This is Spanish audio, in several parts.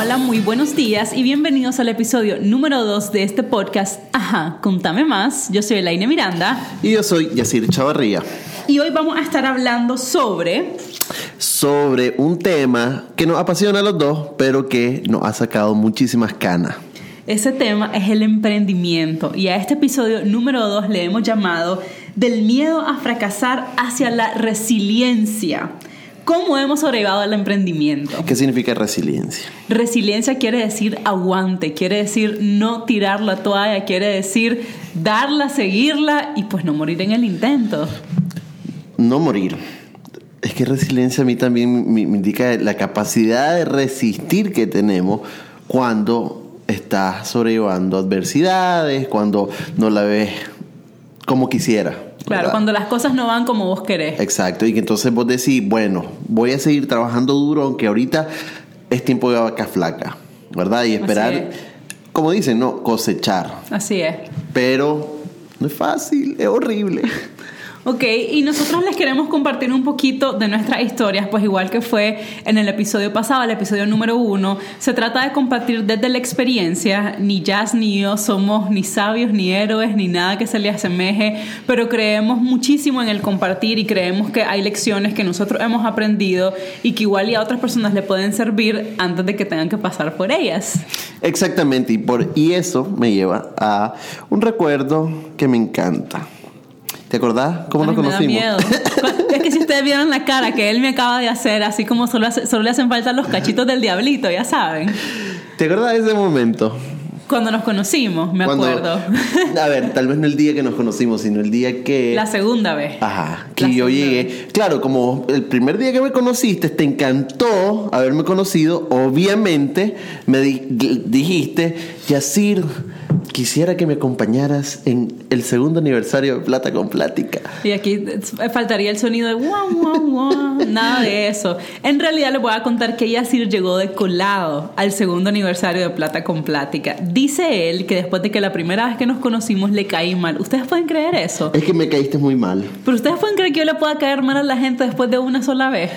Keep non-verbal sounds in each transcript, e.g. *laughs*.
hola, muy buenos días y bienvenidos al episodio número 2 de este podcast. Ajá, contame más. Yo soy Elaine Miranda. Y yo soy Yacir Chavarría. Y hoy vamos a estar hablando sobre... Sobre un tema que nos apasiona a los dos, pero que nos ha sacado muchísimas canas. Ese tema es el emprendimiento y a este episodio número 2 le hemos llamado Del miedo a fracasar hacia la resiliencia. ¿Cómo hemos sobrevivido al emprendimiento? ¿Qué significa resiliencia? Resiliencia quiere decir aguante, quiere decir no tirar la toalla, quiere decir darla, seguirla y pues no morir en el intento. No morir. Es que resiliencia a mí también me, me indica la capacidad de resistir que tenemos cuando estás sobrellevando adversidades, cuando no la ves como quisiera. Claro, ¿verdad? cuando las cosas no van como vos querés. Exacto, y que entonces vos decís, bueno, voy a seguir trabajando duro, aunque ahorita es tiempo de vaca flaca, ¿verdad? Y esperar, es. como dicen, no, cosechar. Así es. Pero no es fácil, es horrible. Ok, y nosotros les queremos compartir un poquito de nuestras historias, pues igual que fue en el episodio pasado, el episodio número uno, se trata de compartir desde la experiencia, ni Jazz ni yo somos ni sabios, ni héroes, ni nada que se le asemeje, pero creemos muchísimo en el compartir y creemos que hay lecciones que nosotros hemos aprendido y que igual y a otras personas le pueden servir antes de que tengan que pasar por ellas. Exactamente, y, por, y eso me lleva a un recuerdo que me encanta. ¿Te acordás cómo nos Ay, me da conocimos? miedo. *laughs* es que si ustedes vieron la cara que él me acaba de hacer, así como solo, hace- solo le hacen falta los cachitos del diablito, ya saben. ¿Te acordás de ese momento? Cuando nos conocimos, me Cuando- acuerdo. A ver, tal vez no el día que nos conocimos, sino el día que... La segunda vez. Ajá, que La yo llegué. Claro, como el primer día que me conociste, te encantó haberme conocido. Obviamente, me di- dijiste, Yacir, quisiera que me acompañaras en el segundo aniversario de Plata con Plática. Y aquí faltaría el sonido de guau, guau, guau. Nada de eso. En realidad les voy a contar que Yacir llegó de colado al segundo aniversario de Plata con Plática. Dice él que después de que la primera vez que nos conocimos le caí mal. ¿Ustedes pueden creer eso? Es que me caíste muy mal. Pero ustedes pueden creer que yo le pueda caer mal a la gente después de una sola vez.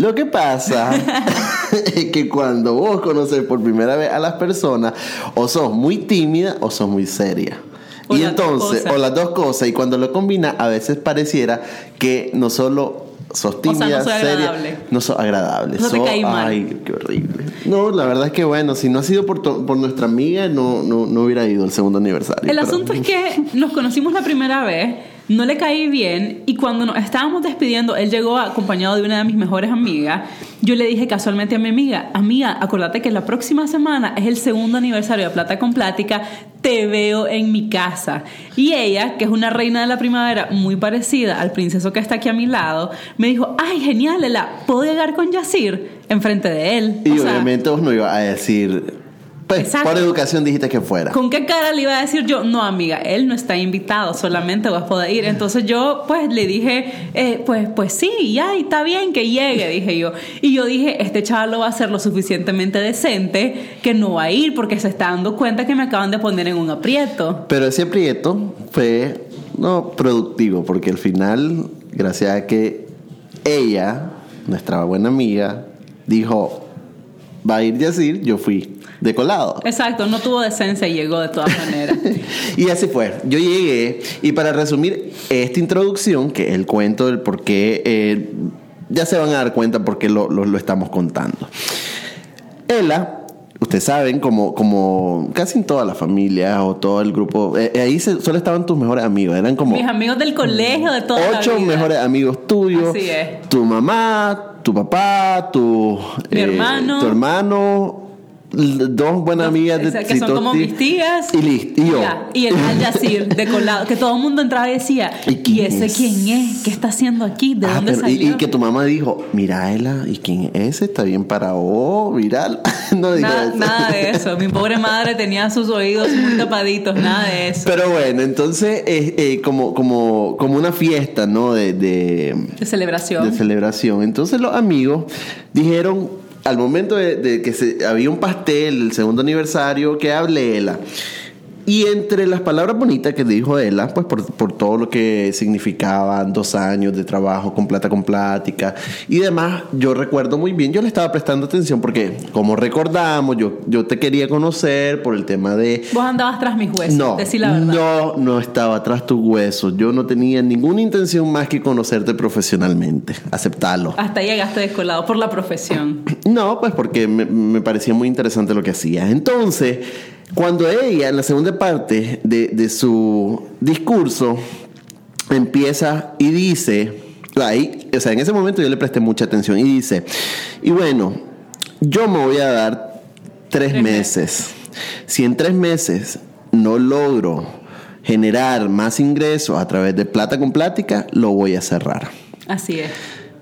Lo que pasa *laughs* es que cuando vos conoces por primera vez a las personas, o sos muy tímida o sos muy seria. O y entonces, o las dos cosas, y cuando lo combinas, a veces pareciera que no solo sos sea, tímida, no soy seria, agradable. no sos agradable. No te sos- caí mal. Ay, qué horrible. No, la verdad es que bueno, si no ha sido por, to- por nuestra amiga, no, no, no hubiera ido al segundo aniversario. El pero- asunto es que nos conocimos la primera vez, no le caí bien y cuando nos estábamos despidiendo, él llegó acompañado de una de mis mejores amigas. Yo le dije casualmente a mi amiga, amiga, acordate que la próxima semana es el segundo aniversario de Plata con Plática, te veo en mi casa. Y ella, que es una reina de la primavera muy parecida al princeso que está aquí a mi lado, me dijo, ay, genial, Ela, ¿puedo llegar con Yacir? Enfrente de él. Y O sea, obviamente vos no ibas a decir, pues por educación dijiste que fuera. ¿Con qué cara le iba a decir yo? No, amiga, él no está invitado, solamente vas a poder ir. Entonces yo, pues, le dije, eh, pues, pues sí, ya, y está bien que llegue, dije yo. Y yo dije, este chaval lo va a hacer lo suficientemente decente que no va a ir porque se está dando cuenta que me acaban de poner en un aprieto. Pero ese aprieto fue no productivo, porque al final, gracias a que ella, nuestra buena amiga, dijo, va a ir Yacir, yo fui de colado. Exacto, no tuvo decencia y llegó de todas maneras. *laughs* y así fue. Yo llegué y para resumir esta introducción, que es el cuento del por qué, eh, ya se van a dar cuenta por qué lo, lo- lo estamos contando. Ella, ustedes saben, como, como casi en toda la familia o todo el grupo, eh, eh, ahí se- solo estaban tus mejores amigos, eran como Mis amigos del colegio, de toda la ocho vida. mejores amigos tuyos, Así es. tu mamá, tu papá, tu, eh, Mi hermano. tu hermano, dos buenas amigas de O sea, que son como mis tías. y, listo, y yo. Ya, y el Al Yacir de colado, que todo el mundo entraba y decía, ¿Y ¿y, quién ese es? quién es? ¿Qué está haciendo aquí? ¿De Ah, dónde pero- y, salió? y que tu mamá dijo, mira Ela, ¿y quién es ese? Está bien para vos, viral. *laughs* no dijo Nada, eso. nada de eso. Mi pobre madre tenía sus oídos muy tapaditos, nada de eso. Pero bueno, entonces eh, eh, como, como, como una fiesta, ¿no? De, de, De celebración. de celebración. Entonces los amigos dijeron, al momento de, que había un pastel, el segundo aniversario, que hable Ela. Y entre las palabras bonitas que dijo ella, pues por, por todo lo que significaban dos años de trabajo con plata con plática y demás, yo recuerdo muy bien, yo le estaba prestando atención porque como recordamos, yo, yo te quería conocer por el tema de... Vos andabas tras mis huesos, No, decir la verdad. no, no estaba tras tus huesos. Yo no tenía ninguna intención más que conocerte profesionalmente. Aceptarlo. Hasta ahí llegaste descolado por la profesión. No, pues porque me, me parecía muy interesante lo que hacías. Entonces, cuando ella, en la segunda parte de, de su discurso, empieza y dice, ahí, o sea, en ese momento yo le presté mucha atención y dice, y bueno, yo me voy a dar tres Tres meses. Si en tres meses no logro generar más ingresos a través de plata con plática, lo voy a cerrar. Así es.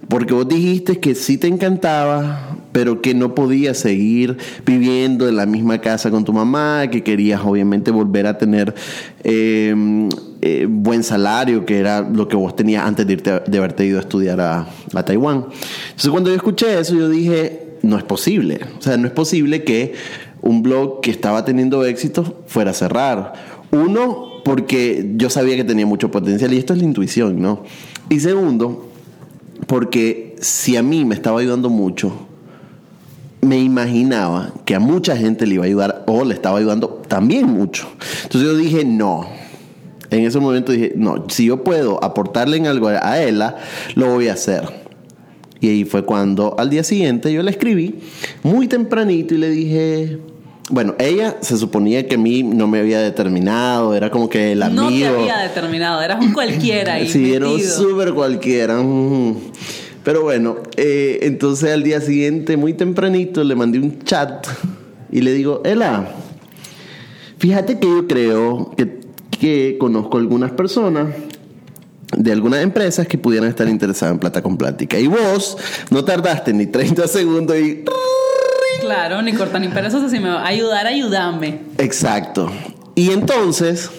Porque vos dijiste que sí te encantaba, pero que no podías seguir viviendo en la misma casa con tu mamá, que querías obviamente volver a tener eh, eh, buen salario, que era lo que vos tenías antes de, irte, de haberte ido a estudiar a, a Taiwán. Entonces cuando yo escuché eso, yo dije, no es posible. O sea, no es posible que un blog que estaba teniendo éxito fuera a cerrar. Uno, porque yo sabía que tenía mucho potencial y esto es la intuición, ¿no? Y segundo, porque si a mí me estaba ayudando mucho, me imaginaba que a mucha gente le iba a ayudar o le estaba ayudando también mucho. Entonces yo dije, no. En ese momento dije, no, si yo puedo aportarle en algo a ella, lo voy a hacer. Y ahí fue cuando al día siguiente yo le escribí muy tempranito y le dije, bueno, ella se suponía que a mí no me había determinado, era como que el amigo. No te había determinado, eras un cualquiera ahí. Sí, era un súper cualquiera. mm. Pero bueno, eh, entonces al día siguiente, muy tempranito, le mandé un chat y le digo, Ela, fíjate que yo creo que, que conozco algunas personas de algunas empresas que pudieran estar interesadas en plata con plática. Y vos no tardaste ni 30 segundos y... Claro, ni corta ni perezosa, si me va a ayudar, ayúdame. Exacto. Y entonces,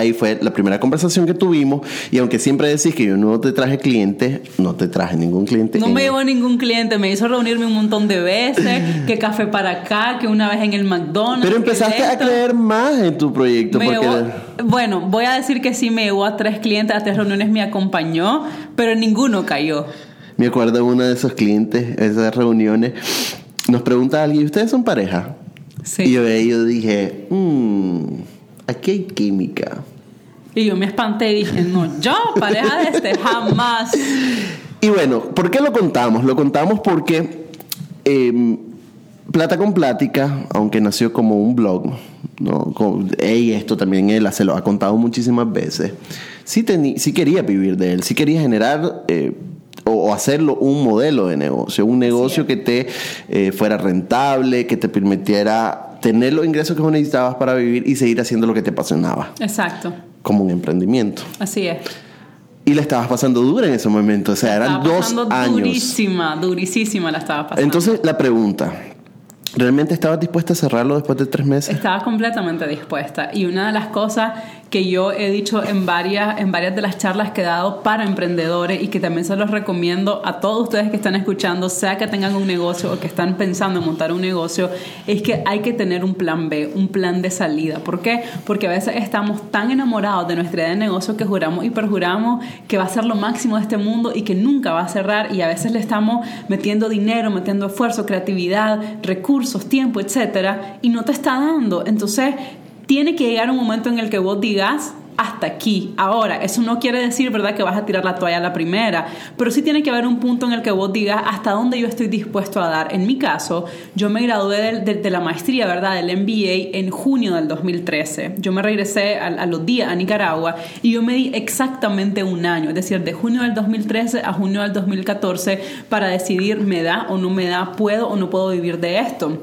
ahí fue la primera conversación que tuvimos. Y aunque siempre decís que yo no te traje cliente, no te traje ningún cliente. No me llevó ningún cliente, me hizo reunirme un montón de veces, *laughs* que café para acá, que una vez en el McDonald's. Pero empezaste a creer más en tu proyecto. Me porque llevó- bueno, voy a decir que sí me llevó a tres clientes, a tres reuniones me acompañó, pero ninguno cayó. me acuerdo de uno de esos clientes, esas reuniones. Nos pregunta alguien, ¿ustedes son pareja? Sí. Y yo, yo dije, "Mm, aquí hay química. Y yo me espanté y dije, no, yo, pareja de este, jamás. Y bueno, ¿por qué lo contamos? Lo contamos porque eh, Plata con Plática, aunque nació como un blog, ¿no? Con, y esto también él se lo ha contado muchísimas veces, sí, sí quería vivir de él, sí quería generar eh, o, hacerlo un modelo de negocio, un negocio que te eh, fuera rentable, que te permitiera tener los ingresos que necesitabas para vivir y seguir haciendo lo que te apasionaba, Exacto, como un emprendimiento. así es. Y la estabas pasando dura en ese momento, o sea, eran dos años. durísima, durísima la estaba pasando. Entonces, la pregunta, ¿realmente estabas dispuesta a cerrarlo después de tres meses? Estaba completamente dispuesta. Y una de las cosas que yo he dicho en varias, en varias de las charlas que he dado para emprendedores y que también se los recomiendo a todos ustedes que están escuchando, sea que tengan un negocio o que están pensando en montar un negocio, es que hay que tener un plan B, un plan de salida. ¿Por qué? Porque a veces estamos tan enamorados de nuestra idea de negocio que juramos y perjuramos que va a ser lo máximo de este mundo y que nunca va a cerrar y a veces le estamos metiendo dinero, metiendo esfuerzo, creatividad, recursos, tiempo, etcétera, y no te está dando. Entonces, tiene que llegar un momento en el que vos digas hasta aquí. Ahora, eso no quiere decir, ¿verdad?, que vas a tirar la toalla a la primera, pero sí tiene que haber un punto en el que vos digas hasta dónde yo estoy dispuesto a dar. En mi caso, yo me gradué de la maestría, ¿verdad?, del MBA en junio del 2013. Yo me regresé a, a los días a Nicaragua y yo me di exactamente un año, es decir, de junio del 2013 a junio del 2014 para decidir me da o no me da, puedo o no puedo vivir de esto.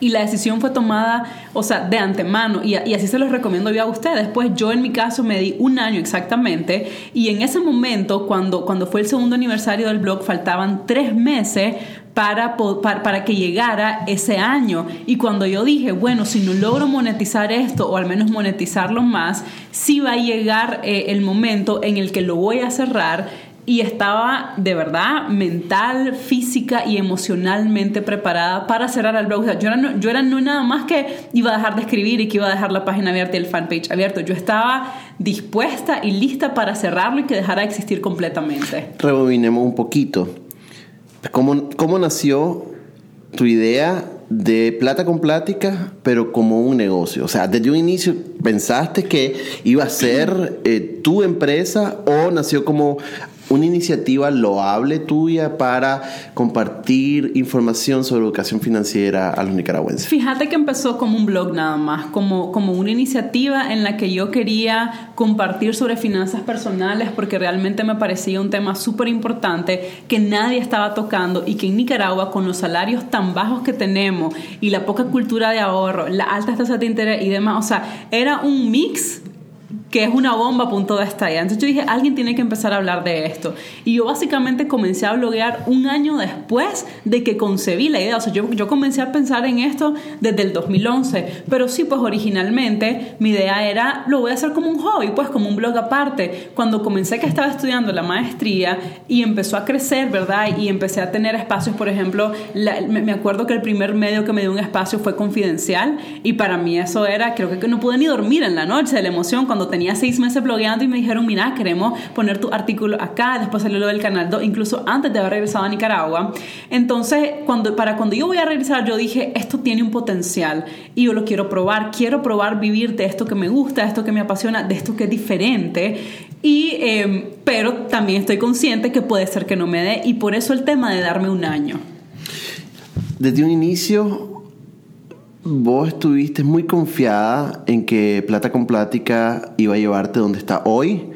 Y la decisión fue tomada, o sea, de antemano. Y, así se los recomiendo yo a ustedes. Pues yo en mi caso me di un año exactamente. Y en ese momento, cuando, cuando fue el segundo aniversario del blog, faltaban tres meses para, para, para que llegara ese año. Y cuando yo dije, bueno, si no logro monetizar esto, o al menos monetizarlo más, sí va a llegar eh, el momento en el que lo voy a cerrar y estaba de verdad mental, física y emocionalmente preparada para cerrar el blog. Yo, era no, yo era no nada más que iba a dejar de escribir y que iba a dejar la página abierta y el fanpage abierto. Yo estaba dispuesta y lista para cerrarlo y que dejara de existir completamente. Rebobinemos un poquito. ¿Cómo, cómo nació tu idea de plata con plática, pero como un negocio. O sea, desde un inicio pensaste que iba a ser eh, tu empresa o nació como una iniciativa loable tuya para compartir información sobre educación financiera a los nicaragüenses? Fíjate que empezó como un blog nada más, como, como una iniciativa en la que yo quería compartir sobre finanzas personales porque realmente me parecía un tema súper importante que nadie estaba tocando y que en Nicaragua con los salarios tan bajos que tenemos y la poca cultura de ahorro, la alta tasa de interés y demás, o sea, era un mix que es una bomba a punto de estallar. Entonces yo dije, alguien tiene que empezar a hablar de esto. Y yo básicamente comencé a bloguear un año después de que concebí la idea. O sea, yo, yo comencé a pensar en esto desde el 2011. Pero sí, pues originalmente mi idea era, lo voy a hacer como un hobby, pues como un blog aparte. Cuando comencé que estaba estudiando la maestría y empezó a crecer, ¿verdad? Y empecé a tener espacios, por ejemplo, me acuerdo que el primer medio que me dio un espacio fue confidencial. Y para mí eso era, creo que no pude ni dormir en la noche de la emoción cuando tenía tenía seis meses blogueando y me dijeron, mira, queremos poner tu artículo acá, después salió lo del canal 2, incluso antes de haber regresado a Nicaragua. Entonces, cuando, para cuando yo voy a regresar, yo dije, esto tiene un potencial y yo lo quiero probar, quiero probar vivir de esto que me gusta, de esto que me apasiona, de esto que es diferente. Y, em, pero también estoy consciente que puede ser que no me dé y por eso el tema de darme un año. Desde un inicio vos estuviste muy confiada en que Plata con Plática iba a llevarte donde está hoy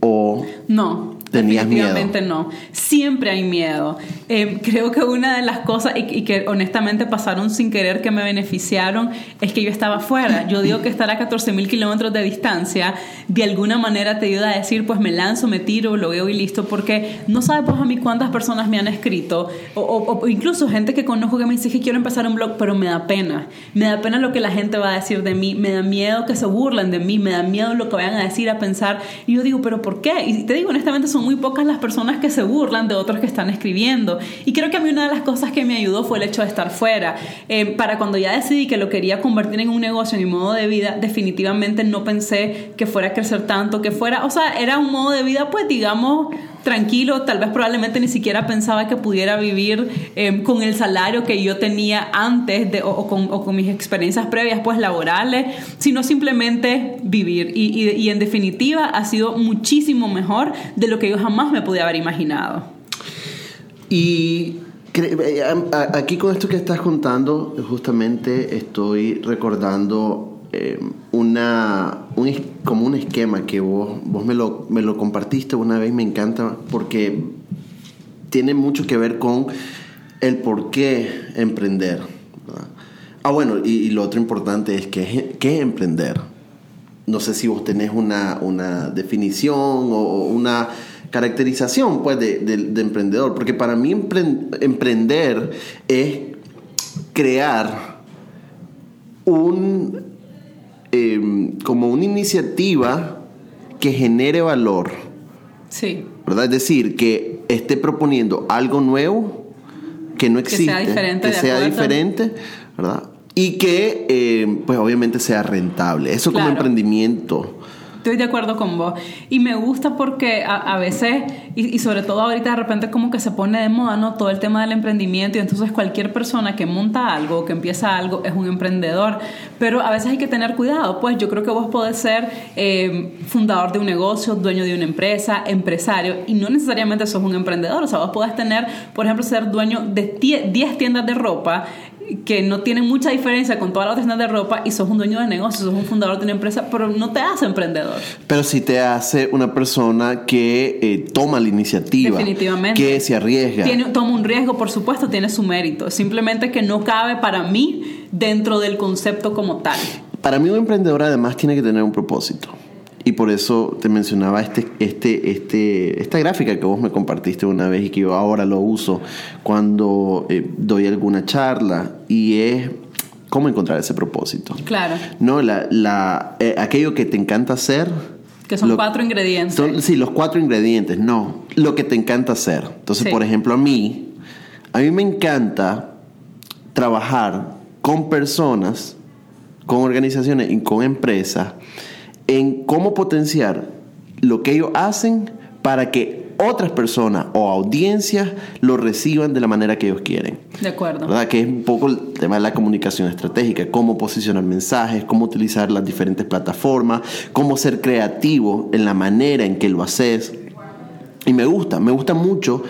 o no ¿Tenías Definitivamente no. Siempre hay miedo. Eh, creo que una de las cosas, y, que honestamente pasaron sin querer que me beneficiaron, es que yo estaba fuera. Yo digo que estar a 14 mil kilómetros de distancia, de alguna manera te ayuda a decir, pues me lanzo, me tiro, veo y listo, porque no sabes pues a mí cuántas personas me han escrito, o, o, incluso gente que conozco que me dice que quiero empezar un blog, pero me da pena. Me da pena lo que la gente va a decir de mí, me da miedo que se burlen de mí, me da miedo lo que vayan a decir, a pensar. Y yo digo, pero ¿por qué? Y te digo, honestamente, son muy pocas las personas que se burlan de otros que están escribiendo. Y creo que a mí una de las cosas que me ayudó fue el hecho de estar fuera. Eh, para cuando ya decidí que lo quería convertir en un negocio, en mi modo de vida, definitivamente no pensé que fuera a crecer tanto, que fuera, o sea, era un modo de vida, pues digamos, tranquilo, tal vez probablemente ni siquiera pensaba que pudiera vivir eh, con el salario que yo tenía antes de, o, con, mis experiencias previas pues laborales, sino simplemente vivir. Y, en definitiva ha sido muchísimo mejor de lo que yo jamás me pude haber imaginado. Y eh, aquí con esto que estás contando, justamente estoy recordando eh, una, un, como un esquema que vos, vos me, lo, me lo compartiste una vez, me encanta porque tiene mucho que ver con el por qué emprender. Ah, bueno, y, lo otro importante es que, qué emprender. No sé si vos tenés una, una definición o una caracterización pues, de, de, emprendedor, porque para mí emprender es crear un Em, como una iniciativa que genere valor. Sí. ¿Verdad? Es decir, que esté proponiendo algo nuevo que no existe, que sea diferente, que sea diferente ¿verdad? Y que, em, pues obviamente sea rentable. Eso como emprendimiento Estoy de acuerdo con vos. Y me gusta porque a, veces, y, sobre todo ahorita de repente como que se pone de moda, ¿no? Todo el tema del emprendimiento y entonces cualquier persona que monta algo, que empieza algo, es un emprendedor. Pero a veces hay que tener cuidado, pues yo creo que vos podés ser eh, fundador de un negocio, dueño de una empresa, empresario, y no necesariamente sos un emprendedor. O sea, vos podés tener, por ejemplo, ser dueño de 10 tiendas de ropa que no tiene mucha diferencia con todas las tiendas de ropa y sos un dueño de negocio, sos un fundador de una empresa, pero no te hace emprendedor. Pero sí te hace una persona que eh, toma la iniciativa. Definitivamente. Que se arriesga. Tiene, toma un riesgo, por supuesto, tiene su mérito. Simplemente que no cabe para mí dentro del concepto como tal. Para mí un emprendedor además tiene que tener un propósito. Y por eso te mencionaba este, este, este, esta gráfica que vos me compartiste una vez y que yo ahora lo uso cuando eh, doy alguna charla y es cómo encontrar ese propósito. Claro. No, la, la, eh, aquello que te encanta hacer. Que son cuatro ingredientes. sí, los cuatro ingredientes. No, lo que te encanta hacer. Entonces, Sí. por ejemplo, a mí, a mí me encanta trabajar con personas, con organizaciones y con empresas en cómo potenciar lo que ellos hacen para que otras personas o audiencias lo reciban de la manera que ellos quieren. De acuerdo. ¿verdad? Que es un poco el tema de la comunicación estratégica, cómo posicionar mensajes, cómo utilizar las diferentes plataformas, cómo ser creativo en la manera en que lo haces. Y me gusta, me gusta mucho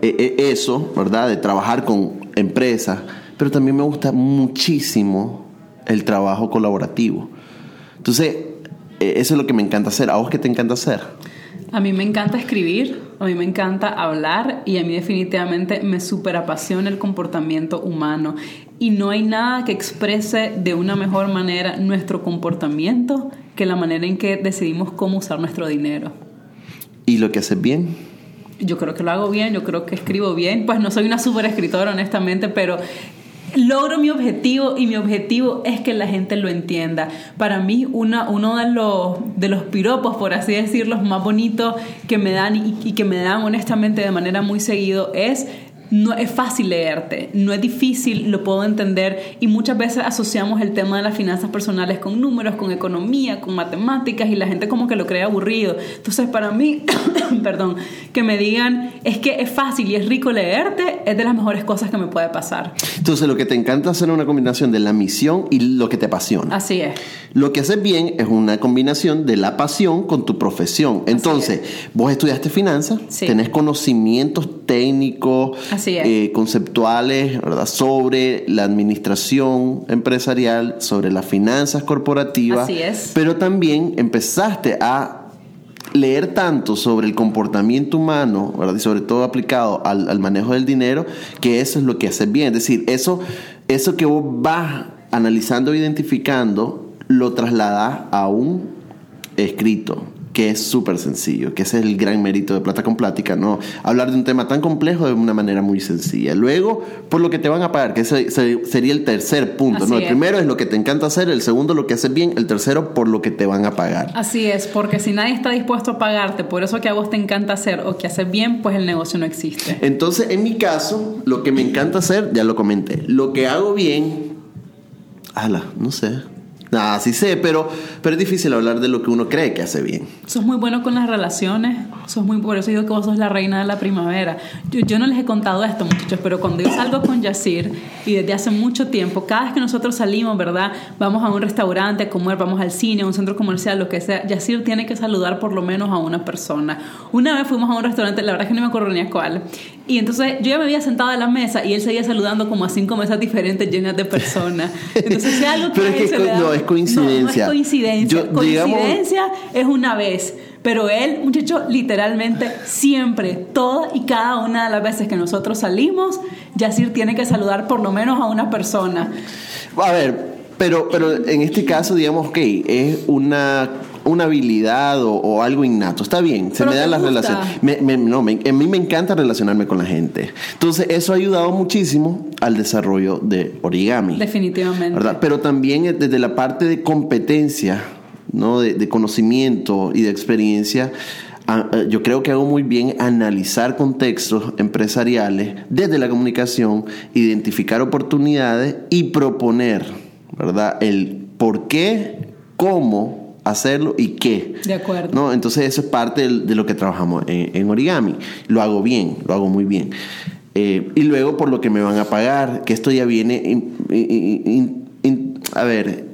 eh, eh, eso, ¿verdad? De trabajar con empresas, pero también me gusta muchísimo el trabajo colaborativo. Entonces, eso es lo que me encanta hacer. ¿A vos qué te encanta hacer? A mí me encanta escribir, a mí me encanta hablar y a mí definitivamente me super apasiona el comportamiento humano. Y no hay nada que exprese de una mejor manera nuestro comportamiento que la manera en que decidimos cómo usar nuestro dinero. ¿Y lo que haces bien? Yo creo que lo hago bien, yo creo que escribo bien. Pues no soy una super escritora, honestamente, pero logro mi objetivo y mi objetivo es que la gente lo entienda. Para mí, una, uno de los, de los piropos, por así decirlo, más bonitos que me dan y, y que me dan honestamente de manera muy seguido es no es fácil leerte, no es difícil, lo puedo entender y muchas veces asociamos el tema de las finanzas personales con números, con economía, con matemáticas y la gente como que lo cree aburrido. Entonces para mí, *coughs* perdón, que me digan es que es fácil y es rico leerte es de las mejores cosas que me puede pasar. Entonces, lo que te encanta hacer es una combinación de la misión y lo que te apasiona. Así es. Lo que haces bien es una combinación de la pasión con tu profesión. Entonces, vos estudiaste finanzas, Sí. tenés conocimientos técnicos, Así es. eh, conceptuales, ¿verdad? sobre la administración empresarial, sobre las finanzas corporativas. Así es. Pero también empezaste a leer tanto sobre el comportamiento humano, ¿verdad? Y sobre todo aplicado al, al manejo del dinero, que eso es lo que haces bien. Es decir, eso, eso que vos vas analizando e identificando, lo trasladas a un escrito, que es súper sencillo, que ese es el gran mérito de Plata con Plática, ¿no? Hablar de un tema tan complejo de una manera muy sencilla. Luego, por lo que te van a pagar, que ese, sería el tercer punto, Así ¿no? El es. primero es lo que te encanta hacer, el segundo lo que haces bien, el tercero por lo que te van a pagar. Así es, porque si nadie está dispuesto a pagarte por eso que a vos te encanta hacer o que haces bien, pues el negocio no existe. Entonces, en mi caso, lo que me encanta hacer, ya lo comenté, lo que hago bien, ala, no sé. Nada, sí sé, pero, pero es difícil hablar de lo que uno cree que hace bien. Sos muy bueno con las relaciones, sos muy por eso digo que vos sos la reina de la primavera. Yo, yo no les he contado esto, muchachos, pero cuando yo salgo con Yacir y desde hace mucho tiempo, cada vez que nosotros salimos, ¿verdad? Vamos a un restaurante a comer, vamos al cine, a un centro comercial, lo que sea, Yacir tiene que saludar por lo menos a una persona. Una vez fuimos a un restaurante, la verdad es que no me acuerdo ni a cuál, y entonces yo ya me había sentado en la mesa y él seguía saludando como a cinco mesas diferentes llenas de personas. *laughs* Entonces, si algo que Pero a es que se no, es coincidencia. No, no es coincidencia. Yo, digamos- coincidencia es una vez. Pero él, muchacho, literalmente siempre, todas y cada una de las veces que nosotros salimos, Yacir tiene que saludar por lo menos a una persona. A ver, pero, pero en este caso, digamos, ok, es una, una habilidad o, o algo innato. Está bien, se Pero me dan las gusta. relaciones. Me- me- no, me- a mí me encanta relacionarme con la gente. Entonces, eso ha ayudado muchísimo al desarrollo de origami. Definitivamente. ¿verdad? Pero también eh, desde la parte de competencia, ¿no? de, de conocimiento y de experiencia, ah, eh, yo creo que hago muy bien analizar contextos empresariales desde la comunicación, identificar oportunidades y proponer, ¿verdad? El por qué, cómo hacerlo y qué. De acuerdo. ¿no? Entonces eso es parte de lo que trabajamos en, en origami. Lo hago bien, lo hago muy bien. Eh, y luego por lo que me van a pagar, que esto ya viene... in- in- in- in- a ver,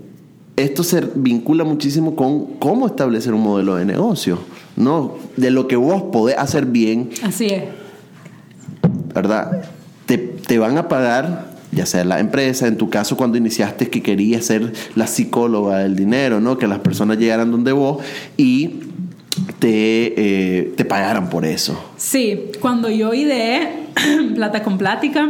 esto se vincula muchísimo con cómo establecer un modelo de negocio, ¿no? De lo que vos podés hacer bien, Así es. ¿verdad? Te, te van a pagar, ya sea la empresa, en tu caso cuando iniciaste que querías ser la psicóloga del dinero, ¿no? Que las personas llegaran donde vos y te, eh, te pagaran por eso. Sí, cuando yo ideé *clears throat* Plata con Plática,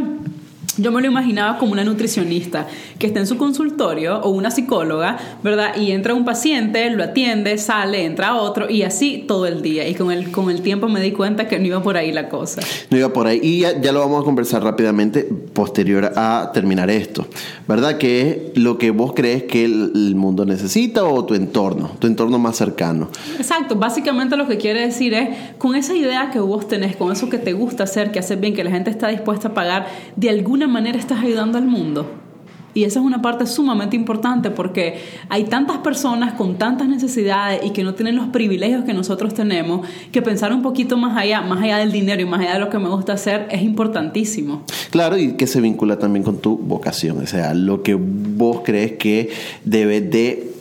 yo me lo imaginaba como una nutricionista que está en su consultorio o una psicóloga, ¿verdad? Y entra un paciente, lo atiende, sale, entra otro y así todo el día. Y con el, con el tiempo me di cuenta que no iba por ahí la cosa. No iba por ahí. Y ya, ya lo vamos a conversar rápidamente posterior a terminar esto, ¿verdad? Que es lo que vos crees que el, el mundo necesita o tu entorno, tu entorno más cercano. Exacto, básicamente lo que quiere decir es, con esa idea que vos tenés, con eso que te gusta hacer, que haces bien, que la gente está dispuesta a pagar, de alguna manera estás ayudando al mundo. Y esa es una parte sumamente importante porque hay tantas personas con tantas necesidades y que no tienen los privilegios que nosotros tenemos, que pensar un poquito más allá, más allá del dinero y más allá de lo que me gusta hacer, es importantísimo. Claro, y que se vincula también con tu vocación, o sea, lo que vos crees que debes de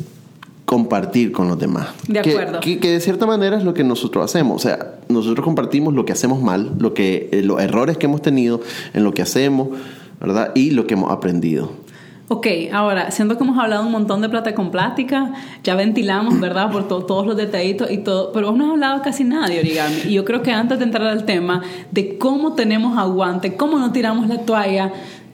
compartir con los demás. De acuerdo. Que, que de cierta manera es lo que nosotros hacemos. O sea, nosotros compartimos lo que hacemos mal, lo que, eh, los errores que hemos tenido en lo que hacemos, ¿verdad? Y lo que hemos aprendido. Ok, ahora, siento que hemos hablado un montón de plata con plática, ya ventilamos, ¿verdad? Por to- todos los detallitos y todo, pero vos no has hablado casi nada de origami. Y yo creo que antes de entrar al tema de cómo tenemos aguante, cómo no tiramos la toalla,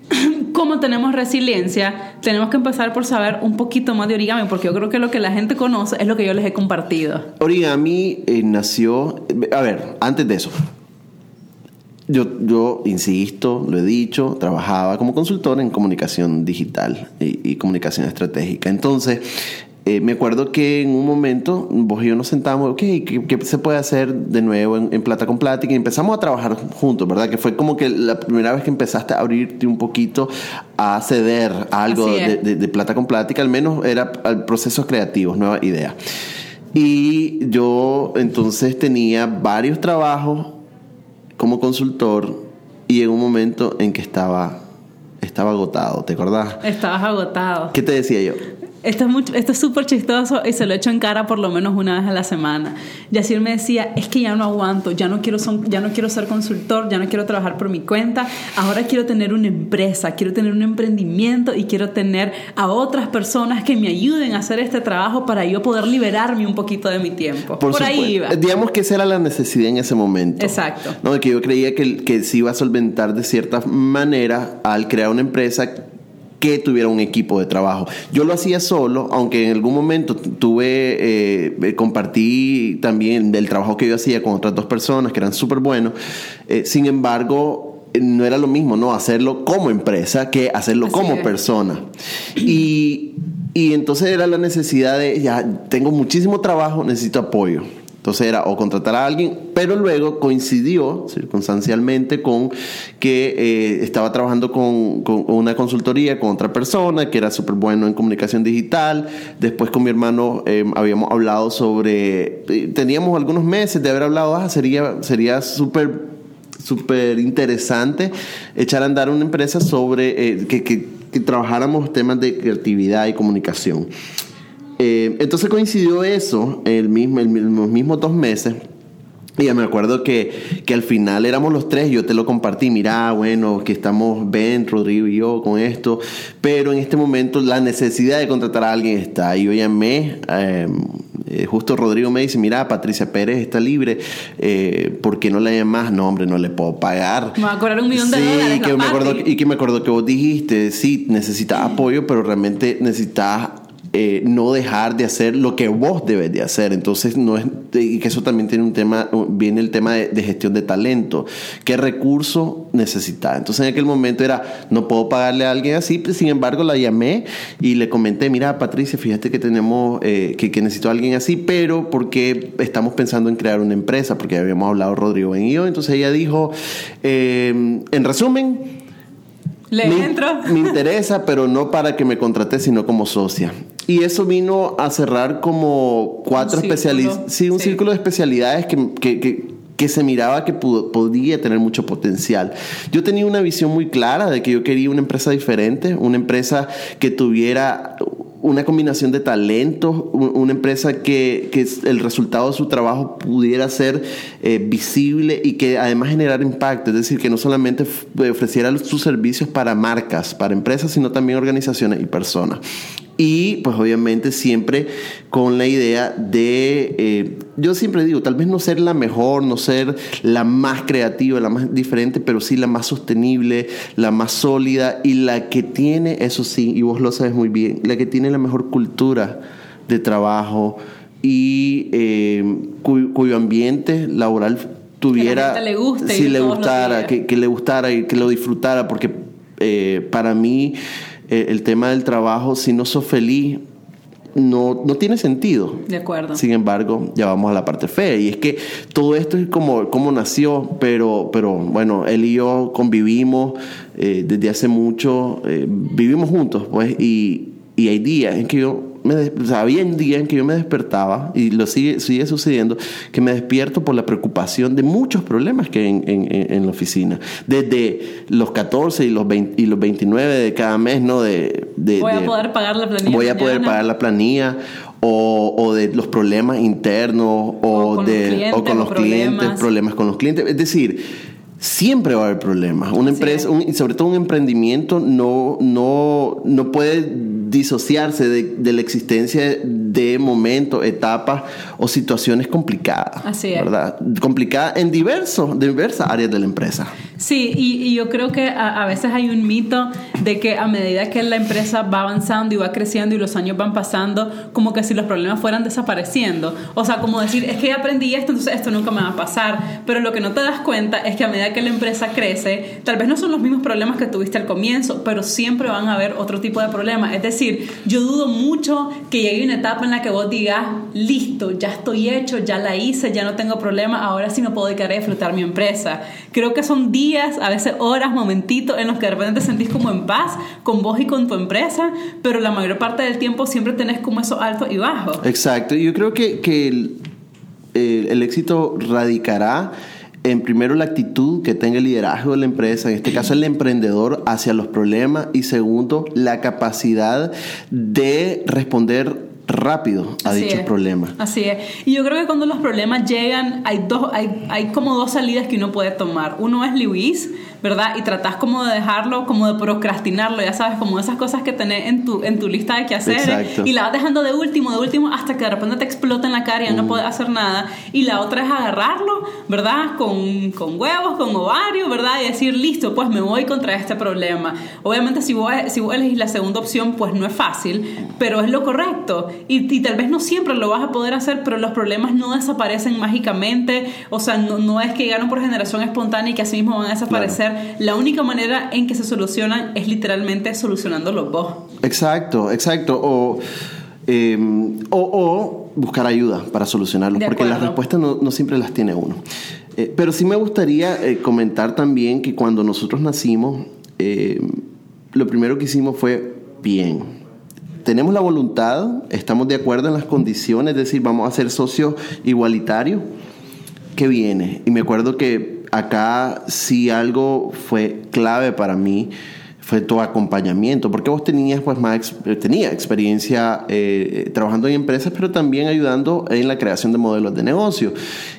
*clears throat* cómo tenemos resiliencia, tenemos que empezar por saber un poquito más de origami, porque yo creo que lo que la gente conoce es lo que yo les he compartido. Origami eh, nació. A ver, antes de eso. Yo, yo, insisto, lo he dicho, trabajaba como consultor en comunicación digital y comunicación estratégica. Entonces, eh, me acuerdo que en un momento vos y yo nos sentamos, ok, ¿qué, qué se puede hacer de nuevo en, en Plata con Plática? Y empezamos a trabajar juntos, ¿verdad? Que fue como que la primera vez que empezaste a abrirte un poquito a ceder a algo de, de- de Plata con Plática, al menos era al procesos creativos, nueva idea. Y yo entonces tenía varios trabajos como consultor y en un momento en que estaba, estaba agotado, ¿te acordás? Estabas agotado. ¿Qué te decía yo? Esto es mucho- esto es súper chistoso y se lo echo en cara por lo menos una vez a la semana. Yacir me decía, es que ya no aguanto, ya no, quiero son- ya no quiero ser consultor, ya no quiero trabajar por mi cuenta, ahora quiero tener una empresa, quiero tener un emprendimiento y quiero tener a otras personas que me ayuden a hacer este trabajo para yo poder liberarme un poquito de mi tiempo. Por, ahí iba. Digamos que esa era la necesidad en ese momento. Exacto. No, que yo creía que, que se iba a solventar de cierta manera al crear una empresa que tuviera un equipo de trabajo. Yo lo hacía solo, aunque en algún momento tuve, eh, eh, compartí también del trabajo que yo hacía con otras dos personas que eran súper buenos. Eh, sin embargo, eh, no era lo mismo, ¿no? Hacerlo como empresa que hacerlo Así como es. persona. Y, y entonces era la necesidad de, ya, tengo muchísimo trabajo, necesito apoyo. Entonces era o contratar a alguien, pero luego coincidió circunstancialmente con que eh, estaba trabajando con, una consultoría con otra persona que era súper bueno en comunicación digital. Después con mi hermano eh, habíamos hablado sobre, eh, teníamos algunos meses de haber hablado, ah, sería sería súper interesante echar a andar una empresa sobre que trabajáramos temas de creatividad y comunicación. Eh, entonces coincidió eso el mismo, el, los mismos dos meses. Y ya me acuerdo que, que al final éramos los tres, yo te lo compartí, mira, bueno, que estamos Ben, Rodrigo y yo con esto, pero en este momento la necesidad de contratar a alguien está. Y yo llamé, eh, eh, justo Rodrigo me dice, mira, Patricia Pérez está libre, eh, ¿por qué no la llamas? No, hombre, no le puedo pagar. Me va a cobrar un millón de Sí, dólares. la que me acuerdo, y que me acuerdo que vos dijiste, sí, necesitas apoyo, pero realmente necesitas eh, no dejar de hacer lo que vos debes de hacer. Entonces, no es, y que eso también tiene un tema, viene el tema de, de gestión de talento. ¿Qué recurso necesitas? Entonces, en aquel momento era, no puedo pagarle a alguien así, pero sin embargo, la llamé y le comenté, mira, Patricia, fíjate que tenemos, eh, que, que necesito a alguien así, pero porque estamos pensando en crear una empresa, porque habíamos hablado Rodrigo Ben y yo. Entonces, ella dijo, eh, en resumen, Le me, entro. me interesa, pero no para que me contrate, sino como socia. Y eso vino a cerrar como cuatro especialidades. Sí, un sí. círculo de especialidades que, que- que- que se miraba que pudo- podía tener mucho potencial. Yo tenía una visión muy clara de que yo quería una empresa diferente, una empresa que tuviera una combinación de talentos, un- una empresa que, que el resultado de su trabajo pudiera ser eh, visible y que además generara impacto, es decir, que no solamente f- ofreciera sus servicios para marcas, para empresas, sino también organizaciones y personas. y pues obviamente siempre con la idea de, eh, yo siempre digo, tal vez no ser la mejor, no ser la más creativa, la más diferente, pero sí la más sostenible, la más sólida y la que tiene, eso sí, y vos lo sabes muy bien, la que tiene la mejor cultura de trabajo y eh, cuyo ambiente laboral tuviera que le guste si le gustara que, que, le gustara y que lo disfrutara porque eh, para mí eh, el tema del trabajo si no sos feliz no, no tiene sentido. De acuerdo. Sin embargo, ya vamos a la parte fea. Y es que todo esto es como, como nació, pero, pero bueno, él y yo convivimos eh, desde hace mucho, vivimos juntos, pues, y, y hay días en que yo me había un día en que yo me despertaba, y lo sigue, sigue sucediendo, que me despierto por la preocupación de muchos problemas que hay en, en, la oficina. Desde los 14 y los, 20, y los 29 de cada mes, ¿no? De, de voy a poder pagar la planilla. Voy a poder pagar la planilla. O, o, de los problemas internos o, con de, los clientes, o con los clientes, problemas con los clientes. Es decir, siempre va a haber problemas. Una empresa, y sobre todo un emprendimiento, no, no, no puede disociarse de, de, la existencia de momentos, etapas o situaciones complicadas. Así es. ¿Verdad? Complicadas en diversos, diversas áreas de la empresa. Sí, y, y yo creo que a, a, veces hay un mito de que a medida que la empresa va avanzando y va creciendo y los años van pasando, como que si los problemas fueran desapareciendo. O sea, como decir, es que aprendí esto, entonces esto nunca me va a pasar. Pero lo que no te das cuenta es que a medida que la empresa crece, tal vez no son los mismos problemas que tuviste al comienzo, pero siempre van a haber otro tipo de problemas. Es decir, decir, yo dudo mucho que llegue una etapa en la que vos digas, listo, ya estoy hecho, ya la hice, ya no tengo problema, ahora sí me puedo dedicar a disfrutar mi empresa. Creo que son días, a veces horas, momentitos en los que de repente te sentís como en paz con vos y con tu empresa, pero la mayor parte del tiempo siempre tenés como esos altos y bajos. Exacto, yo creo que, que el, el, el éxito radicará en primero la actitud que tenga el liderazgo de la empresa, en este caso el emprendedor hacia los problemas y segundo la capacidad de responder rápido a Así dichos es. problemas. Así es. Y yo creo que cuando los problemas llegan, hay, dos, hay, hay como dos salidas que uno puede tomar. Uno es Luis, ¿verdad? Y tratás como de dejarlo, como de procrastinarlo, ya sabes, como esas cosas que tenés en tu, en tu lista de quehaceres. Exacto. Y la vas dejando de último, de último, hasta que de repente te explota en la cara y ya no puedes hacer nada. Y la otra es agarrarlo, ¿verdad? Con, con huevos, con ovario, ¿verdad? Y decir, listo, pues me voy contra este problema. Obviamente, si vos, si vos elegís la segunda opción, pues no es fácil, pero es lo correcto. Y, y, tal vez no siempre lo vas a poder hacer, pero los problemas no desaparecen mágicamente. O sea, no, no es que llegaron por generación espontánea y que así mismo van a desaparecer. Claro. La única manera en que se solucionan es literalmente solucionándolos vos. Exacto, exacto. O, eh, o, o, buscar ayuda para solucionarlos, porque las respuestas no, no, siempre las tiene uno. Eh, pero sí me gustaría eh, comentar también que cuando nosotros nacimos, eh, lo primero que hicimos fue bien tenemos la voluntad, estamos de acuerdo en las condiciones, es decir, vamos a ser socios igualitarios. ¿Qué viene? Y me acuerdo que acá sí algo fue clave para mí fue tu acompañamiento, porque vos tenías pues más tenía experiencia eh, trabajando en empresas, pero también ayudando en la creación de modelos de negocio.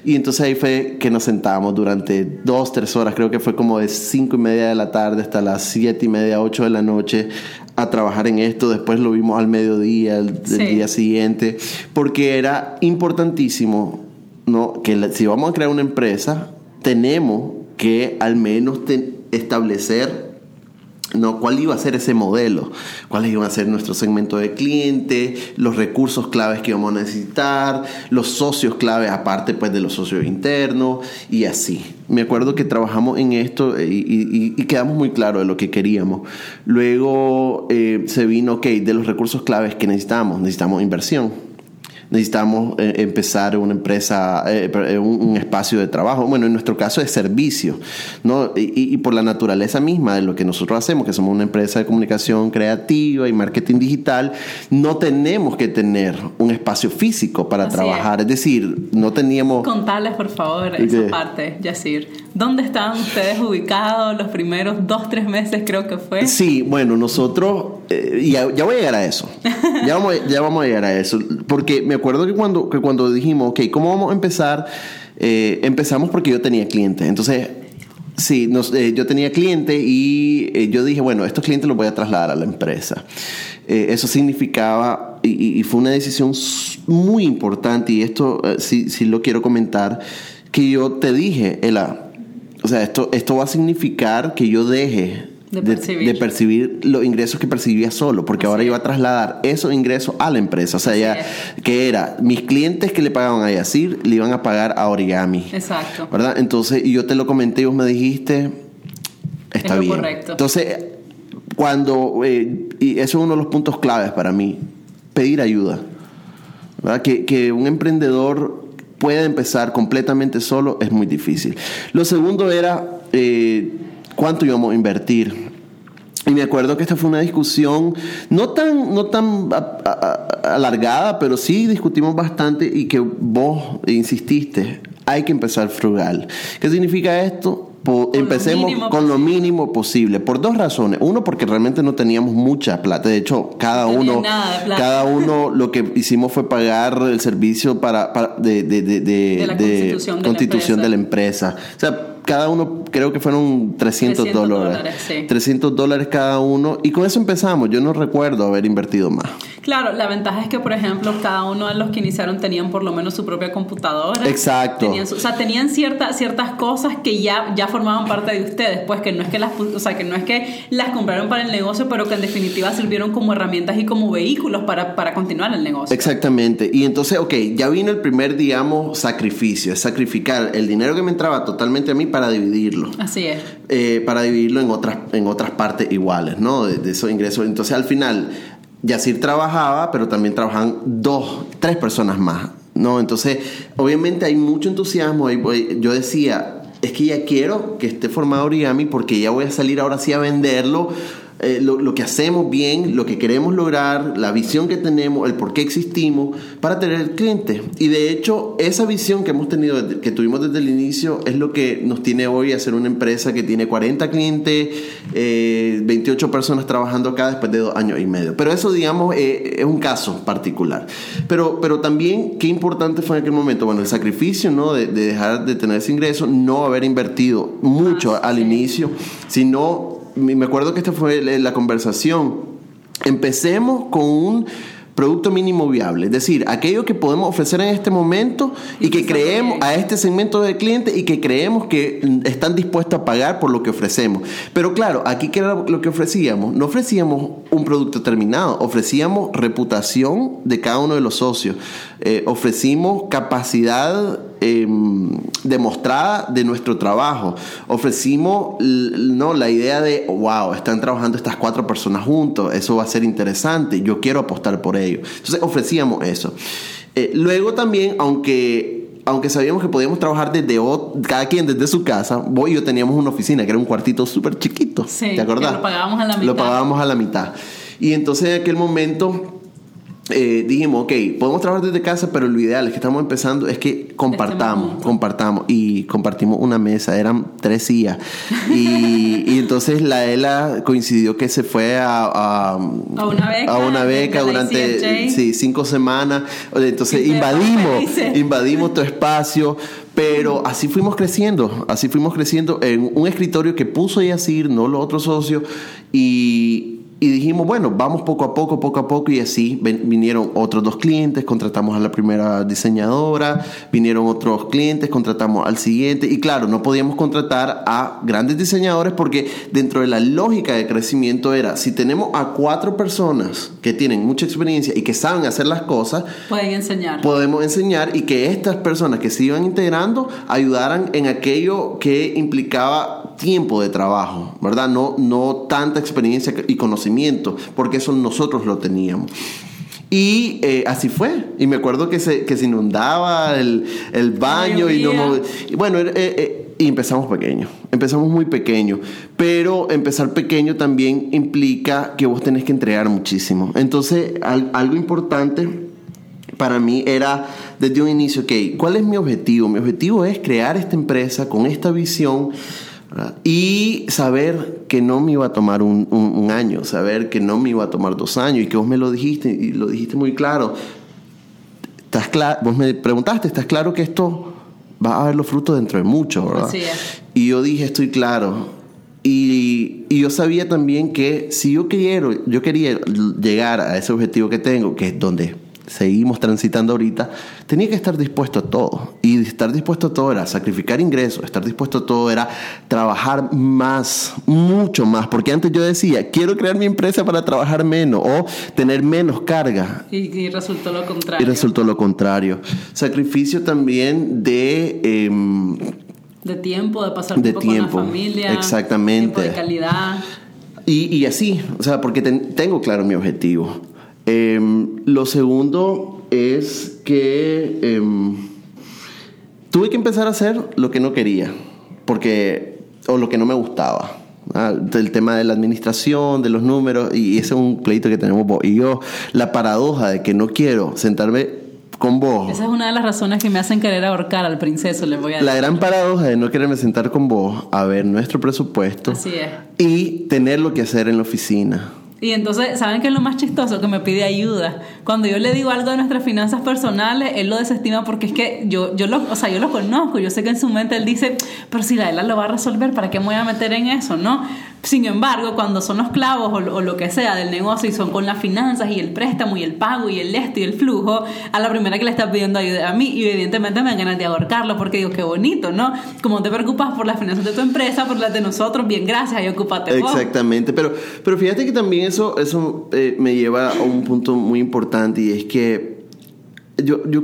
Y entonces ahí fue que nos sentábamos durante dos, tres horas, creo que fue como de cinco y media de la tarde hasta las siete y media, ocho de la noche, a trabajar en esto, después lo vimos al mediodía, el, sí. día siguiente, porque era importantísimo, ¿no? Que si vamos a crear una empresa, tenemos que al menos establecer ¿no? ¿Cuál iba a ser ese modelo? ¿Cuáles iban a ser nuestro segmento de cliente? Los recursos claves que íbamos a necesitar, los socios claves aparte pues de los socios internos y así. Me acuerdo que trabajamos en esto y, y, y quedamos muy claros de lo que queríamos. Luego eh, se vino, ok, de los recursos claves que necesitamos, necesitamos inversión necesitamos eh, empezar una empresa, eh, un, un, espacio de trabajo. Bueno, en nuestro caso es servicio, ¿no? Y, y, por la naturaleza misma de lo que nosotros hacemos, que somos una empresa de comunicación creativa y marketing digital, no tenemos que tener un espacio físico para Así trabajar. Es. es. decir, no teníamos... Contarles, por favor, esa parte, Yacir. ¿Dónde estaban ustedes ubicados los primeros dos, tres meses, creo que fue? Sí, bueno, nosotros, eh, ya, ya voy a llegar a eso. *laughs* ya, vamos, ya vamos a llegar a eso. Porque me acuerdo que cuando, que cuando dijimos, ok, ¿cómo vamos a empezar? Eh, empezamos porque yo tenía clientes. Entonces, Sí, nos- eh, yo tenía cliente y eh, yo dije, bueno, estos clientes los voy a trasladar a la empresa. Eh, eso significaba, y, y- fue una decisión muy importante, y esto sí, sí lo quiero comentar, que yo te dije, Ela, o sea, esto, esto va a significar que yo deje De percibir. de percibir los ingresos que percibía solo, porque Así ahora iba a trasladar esos ingresos a la empresa. O sea, Así ya que era, mis clientes que le pagaban a Yacir le iban a pagar a Origami. Exacto. ¿Verdad? Entonces, yo te lo comenté y vos me dijiste, está Es lo bien. correcto. Entonces, cuando, eh, y eso es uno de los puntos claves para mí, pedir ayuda. ¿Verdad? Que, que un emprendedor pueda empezar completamente solo es muy difícil. Lo segundo era eh, cuánto íbamos a invertir. Y me acuerdo que esta fue una discusión no tan, no tan alargada, pero sí discutimos bastante y que vos insististe, hay que empezar frugal. ¿Qué significa esto? Po- lo empecemos con lo mínimo posible, por dos razones. Uno, porque realmente no teníamos mucha plata. De hecho, cada No uno, cada *laughs* uno lo que hicimos fue pagar el servicio para, para- de, de- de- de- De la constitución de la constitución empresa. de la empresa. O sea, cada uno creo que fueron 300, 300 dólares. dólares, sí. 300 dólares cada uno. Y con eso empezamos. Yo no recuerdo haber invertido más. Claro, la ventaja es que, por ejemplo, cada uno de los que iniciaron tenían por lo menos su propia computadora. Exacto. Tenían su- o sea, tenían cierta- ciertas cosas que ya, ya formaban parte de ustedes, pues que no es que las, o sea, que no es que las compraron para el negocio, pero que en definitiva sirvieron como herramientas y como vehículos para, para continuar el negocio. Exactamente. Y entonces, ok, ya vino el primer, digamos, sacrificio. Es sacrificar el dinero que me entraba totalmente a mí para dividirlo. Así es. eh, para dividirlo en otras, en otras partes iguales, ¿no? De, de esos ingresos. Entonces, al final, Yacir trabajaba, pero también trabajaban dos, tres personas más, ¿no? Entonces, obviamente hay mucho entusiasmo. Voy- Yo decía, es que ya quiero que esté formado origami porque ya voy a salir ahora sí a venderlo. Eh, lo, lo que hacemos bien, lo que queremos lograr, la visión que tenemos, el por qué existimos, para tener el cliente. Y de hecho, esa visión que hemos tenido, que tuvimos desde el inicio, es lo que nos tiene hoy a ser una empresa que tiene 40 clientes, eh, 28 personas trabajando acá después de dos años y medio. Pero eso, digamos, eh, es un caso particular. Pero, pero también, qué importante fue en aquel momento, bueno, el sacrificio, ¿no? De, de dejar de tener ese ingreso, no haber invertido mucho Ah, al inicio, sino, me acuerdo que esta fue la conversación. Empecemos con un producto mínimo viable, es decir, aquello que podemos ofrecer en este momento y que creemos bien. a este segmento de clientes y que creemos que están dispuestos a pagar por lo que ofrecemos. Pero claro, aquí qué era lo que ofrecíamos. No ofrecíamos un producto terminado, ofrecíamos reputación de cada uno de los socios, Eh, ofrecimos capacidad eh, demostrada de nuestro trabajo, ofrecimos no la idea de wow, están trabajando estas cuatro personas juntos, eso va a ser interesante, yo quiero apostar por ello. Entonces ofrecíamos eso. Eh, luego también, aunque aunque sabíamos que podíamos trabajar desde cada quien desde su casa, vos y yo teníamos una oficina que era un cuartito súper chiquito. Sí, ¿Te acordás? que lo pagábamos a la Lo mitad. pagábamos a la mitad. Y entonces en aquel momento eh, dijimos, ok, podemos trabajar desde casa, pero lo ideal es que estamos empezando es que compartamos, juntos. compartamos. Y compartimos una mesa, eran tres sillas. Y, y entonces la ELA coincidió que se fue a, a, A una beca a una durante sí, cinco semanas. Entonces invadimos, invadimos tu espacio, pero así fuimos creciendo, así fuimos creciendo en un escritorio que puso Yacir, no los otros socios, y, y dijimos, bueno, vamos poco a poco, poco a poco, y así ven- vinieron otros dos clientes, contratamos a la primera diseñadora, vinieron otros clientes, contratamos al siguiente, y claro, no podíamos contratar a grandes diseñadores porque dentro de la lógica de crecimiento era, si tenemos a cuatro personas que tienen mucha experiencia y que saben hacer las cosas, Pueden enseñar. podemos enseñar y que estas personas que se iban integrando ayudaran en aquello que implicaba tiempo de trabajo, ¿verdad? No, no tanta experiencia y conocimiento, porque eso nosotros lo teníamos. Y eh, así fue. Y me acuerdo que se, que se inundaba el, el baño y, no move- y bueno, eh, eh, y empezamos pequeño. Empezamos muy pequeño. Pero empezar pequeño también implica que vos tenés que entregar muchísimo. Entonces, al- algo importante para mí era desde un inicio, ok, ¿cuál es mi objetivo? Mi objetivo es crear esta empresa con esta visión ¿verdad? y saber que no me iba a tomar un, un- un año, saber que no me iba a tomar dos años y que vos me lo dijiste y lo dijiste muy claro. ¿Estás cla- vos me preguntaste, ¿estás claro que esto va a ver los frutos dentro de mucho, verdad? Así es. Y yo dije, estoy claro. Y, y yo sabía también que si yo quiero, yo quería llegar a ese objetivo que tengo, que es donde seguimos transitando ahorita, tenía que estar dispuesto a todo. Y estar dispuesto a todo era sacrificar ingresos, estar dispuesto a todo era trabajar más, mucho más. Porque antes yo decía, quiero crear mi empresa para trabajar menos o tener menos carga. Y, y resultó lo contrario. Y resultó lo contrario. Sacrificio también de... em, De tiempo, de pasar De tiempo, tiempo, con la familia. exactamente. Tiempo de calidad. Y, y así, o sea, porque ten- tengo claro mi objetivo. Em, lo segundo es que em, tuve que empezar a hacer lo que no quería, porque, o lo que no me gustaba. Ah, El tema de la administración, de los números, y ese es un pleito que tenemos vos y yo. La paradoja de que no quiero sentarme con vos. Esa es una de las razones que me hacen querer ahorcar al princeso, les voy a La decir. gran paradoja de no quererme sentar con vos a ver nuestro presupuesto Así es. y tener lo que hacer en la oficina. Y entonces, ¿saben qué es lo más chistoso? Que me pide ayuda. Cuando yo le digo algo de nuestras finanzas personales, él lo desestima porque es que yo, yo, lo, o sea, yo lo conozco. Yo sé que en su mente él dice, pero si la ELA lo va a resolver, ¿para qué me voy a meter en eso? ¿no? Sin embargo, cuando son los clavos o, lo- que sea del negocio y son con las finanzas y el préstamo y el pago y el esto y el flujo, a la primera que le está pidiendo ayuda a mí, evidentemente me dan ganas de ahorcarlo porque digo, qué bonito, ¿no? Como te preocupas por las finanzas de tu empresa, por las de nosotros, bien, gracias, y ocúpate vos. Exactamente, pero, pero fíjate que también eso, eso eh, me lleva a un punto muy importante y es que yo, yo,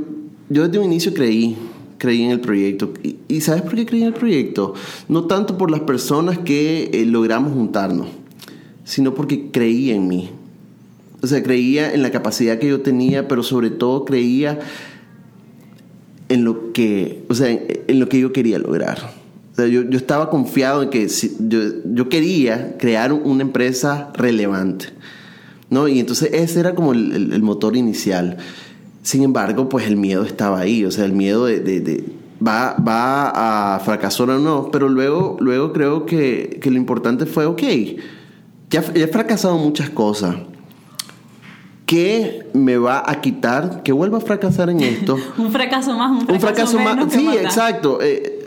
yo desde un inicio creí, creí en el proyecto. Y, ¿sabes por qué creí en el proyecto? No tanto por las personas que eh, logramos juntarnos, sino porque creí en mí. O sea, creía en la capacidad que yo tenía, pero sobre todo creía en lo que, o sea, en, lo que yo quería lograr. O sea, yo, yo estaba confiado en que si- yo, yo quería crear una empresa relevante. ¿no? Y entonces ese era como el- el motor inicial. Sin embargo, pues el miedo estaba ahí, o sea, el miedo de, de- de- va, va a fracasar o no, pero luego, luego creo que, que lo importante fue, ok, ya, ya he fracasado muchas cosas. ¿Qué me va a quitar que vuelva a fracasar en esto? *laughs* Un fracaso más, un fracaso, un fracaso menos más. que Sí, exacto. Eh,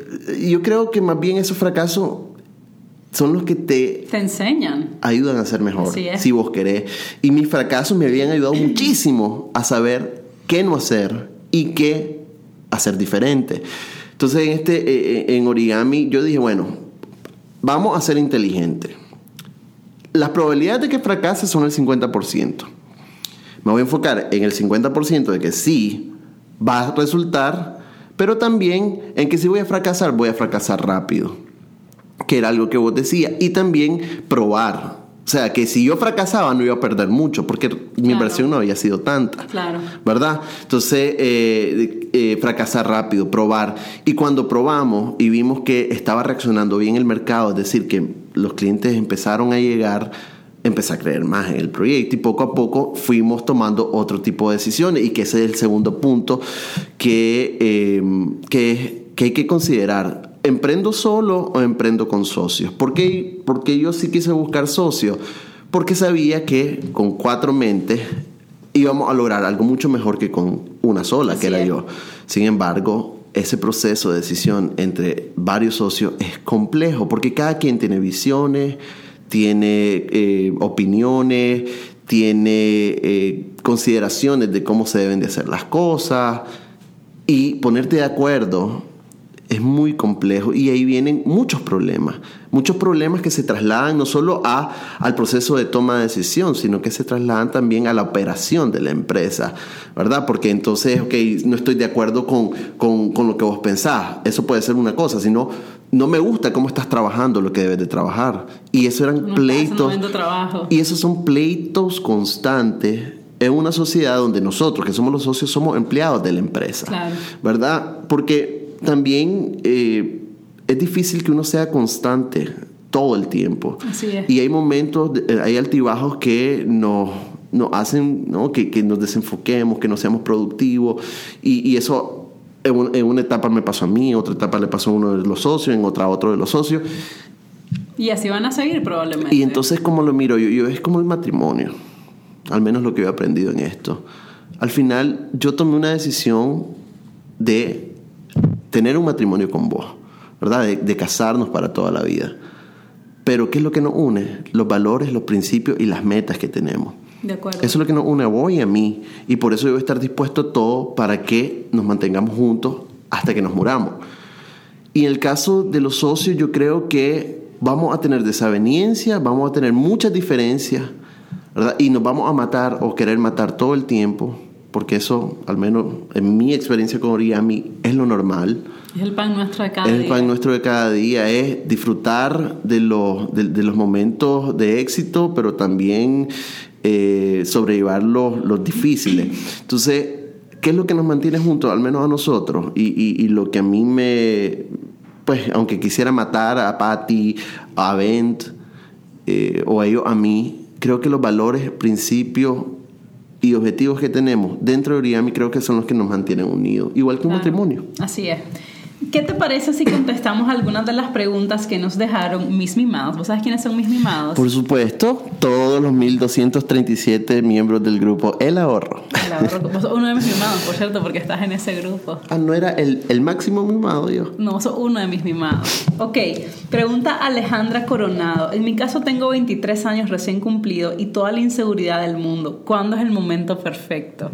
yo creo que más bien esos fracasos son los que te Te enseñan. ayudan a ser mejor, si vos querés. Y mis fracasos me habían ayudado muchísimo a saber qué no hacer y qué hacer diferente. Entonces, en, este, eh, eh, en origami, yo dije, bueno, vamos a ser inteligentes. Las probabilidades de que fracase son el 50%. Me voy a enfocar en el 50% de que sí va a resultar, pero también en que si voy a fracasar, voy a fracasar rápido que era algo que vos decías, y también probar. O sea, que si yo fracasaba no iba a perder mucho, porque mi inversión no había sido tanta. Claro. ¿Verdad? Entonces, eh, eh, fracasar rápido, probar. Y cuando probamos y vimos que estaba reaccionando bien el mercado, es decir, que los clientes empezaron a llegar, empecé a creer más en el proyecto y poco a poco fuimos tomando otro tipo de decisiones y que ese es el segundo punto que, eh, que, que hay que considerar. ¿Emprendo solo o emprendo con socios? ¿Por qué, porque yo sí quise buscar socios? Porque sabía que con cuatro mentes íbamos a lograr algo mucho mejor que con una sola, Así que era es. yo. Sin embargo, ese proceso de decisión entre varios socios es complejo porque cada quien tiene visiones, tiene eh, opiniones, tiene eh, consideraciones de cómo se deben de hacer las cosas y ponerte de acuerdo es muy complejo y ahí vienen muchos problemas, muchos problemas que se trasladan no solo a, al proceso de toma de decisión, sino que se trasladan también a la operación de la empresa, ¿verdad? Porque entonces, ok, no estoy de acuerdo con, con, con lo que vos pensás, eso puede ser una cosa, sino no me gusta cómo estás trabajando lo que debes de trabajar. Y eso eran No pleitos. Y esos son pleitos constantes en una sociedad donde nosotros, que somos los socios, somos empleados de la empresa. Claro. ¿Verdad? Porque también eh, es difícil que uno sea constante todo el tiempo. Así es. Y hay momentos, eh, hay altibajos que nos, nos hacen ¿no? que, que nos desenfoquemos, que no seamos productivos. Y, y eso en, un- en una etapa me pasó a mí, en otra etapa le pasó a uno de los socios, en otra a otro de los socios. Y así van a seguir probablemente. Y entonces, ¿cómo lo miro yo? Yo es como el matrimonio, al menos lo que yo he aprendido en esto. Al final, yo tomé una decisión de tener un matrimonio con vos. ¿verdad? De, de casarnos para toda la vida. Pero ¿qué es lo que nos une? Los valores, los principios y las metas que tenemos. De acuerdo. Eso es lo que nos une a vos y a mí. Y por eso yo voy a estar dispuesto a todo para que nos mantengamos juntos hasta que nos muramos. Y en el caso de los socios, yo creo que vamos a tener desaveniencia, vamos a tener muchas diferencias, ¿verdad? Y nos vamos a matar o querer matar todo el tiempo, porque eso, al menos en mi experiencia con Oriami, es lo normal. Es el pan nuestro de cada Es día. el pan nuestro de cada día, es disfrutar de los, de, de los momentos de éxito, pero también eh, sobrellevar los, los difíciles. Entonces, ¿qué es lo que nos mantiene juntos, al menos a nosotros? Y, y- y lo que a mí me, pues, aunque quisiera matar a Patty, a Bent, eh, o a ellos a mí, creo que los valores, principios y objetivos que tenemos dentro de Oriami creo que son los que nos mantienen unidos, igual que un Claro. matrimonio. Así es. ¿Qué te parece si contestamos algunas de las preguntas que nos dejaron mis mimados? ¿Vos sabes quiénes son mis mimados? Por supuesto, todos los 1237 miembros del grupo El Ahorro. El ahorro- Vos sos uno de mis mimados, por cierto, porque estás en ese grupo. Ah, no era el, el máximo mimado yo. No, vos sos uno de mis mimados. Ok, pregunta Alejandra Coronado. En mi caso tengo 23 años recién cumplido y toda la inseguridad del mundo. ¿Cuándo es el momento perfecto?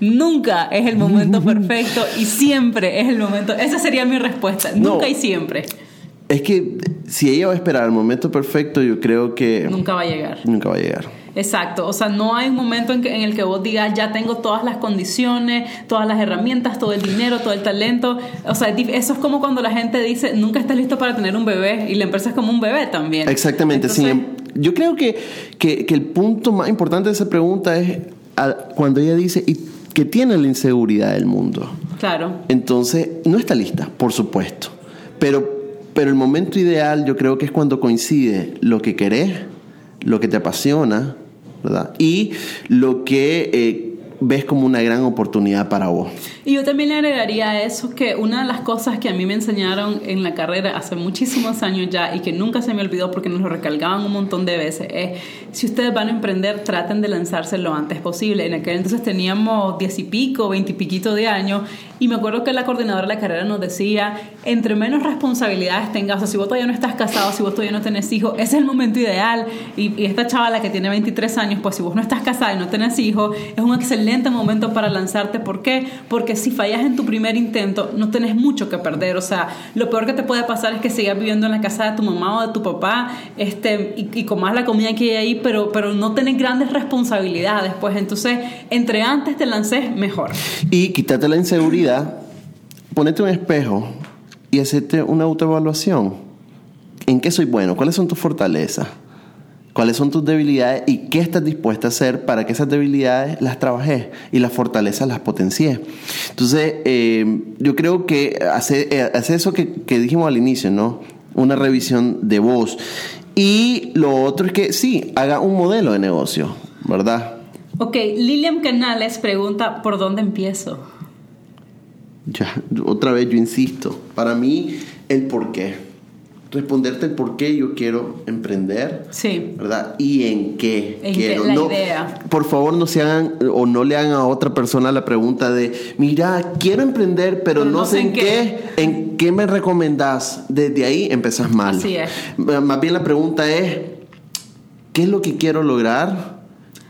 Nunca es el momento *laughs* perfecto y siempre es el momento. Esa sería mi respuesta. No. Nunca y siempre. Es que si ella va a esperar el momento perfecto, yo creo que Nunca va a llegar. nunca va a llegar. Exacto, o sea, no hay un momento en, que- en el que vos digas, ya tengo todas las condiciones, todas las herramientas, todo el dinero, todo el talento. O sea, eso es como cuando la gente dice, nunca estás listo para tener un bebé y la empresa es como un bebé también. Exactamente. Entonces, em- yo creo que, que, que el punto más importante de esa pregunta es a- cuando ella dice y que tiene la inseguridad del mundo. Claro, Entonces, no está lista, por supuesto. Pero, pero el momento ideal yo creo que es cuando coincide lo que querés, lo que te apasiona, ¿verdad? Y lo que eh, ves como una gran oportunidad para vos. Y yo también le agregaría a eso que una de las cosas que a mí me enseñaron en la carrera hace muchísimos años ya y que nunca se me olvidó porque nos lo recalcaban un montón de veces es, si ustedes van a emprender, traten de lanzarse lo antes posible. En aquel entonces teníamos diez y pico, veinte y piquito de años y me acuerdo que la coordinadora de la carrera nos decía, entre menos responsabilidades tengas, o sea, si vos todavía no estás casado, si vos todavía no tenés hijos, ese es el momento ideal. Y, y esta chavala que tiene 23 años, pues si vos no estás casada y no tenés hijos, es un excelente momento para lanzarte. ¿Por qué? Porque si fallas en tu primer intento, no tenés mucho que perder. O sea, lo peor que te puede pasar es que sigas viviendo en la casa de tu mamá o de tu papá este, y, y comas la comida que hay ahí, pero, pero no tenés grandes responsabilidades. Pues entonces, entre antes te lances, mejor. Y quítate la inseguridad, ponete un espejo y hacete una autoevaluación. ¿En qué soy bueno? ¿Cuáles son tus fortalezas? ¿Cuáles son tus debilidades? ¿Y qué estás dispuesta a hacer para que esas debilidades las trabajes y las fortalezas las potencies? Entonces, eh, yo creo que hace, eh, hace eso que, que dijimos al inicio, ¿no? Una revisión de voz. Y lo otro es que sí, haga un modelo de negocio, ¿verdad? Ok, Lilian Canales pregunta, ¿por dónde empiezo? Ya, otra vez yo insisto, para mí el por qué. Responderte el por qué yo quiero emprender, Sí. ¿verdad? Y en qué En quiero. la No, idea. Por favor, no se hagan o no le hagan a otra persona la pregunta de, mira, quiero emprender, pero, no, sé en qué. ¿En qué me recomendás? Desde ahí empezás mal. Así es. Más bien la pregunta es, ¿qué es lo que quiero lograr?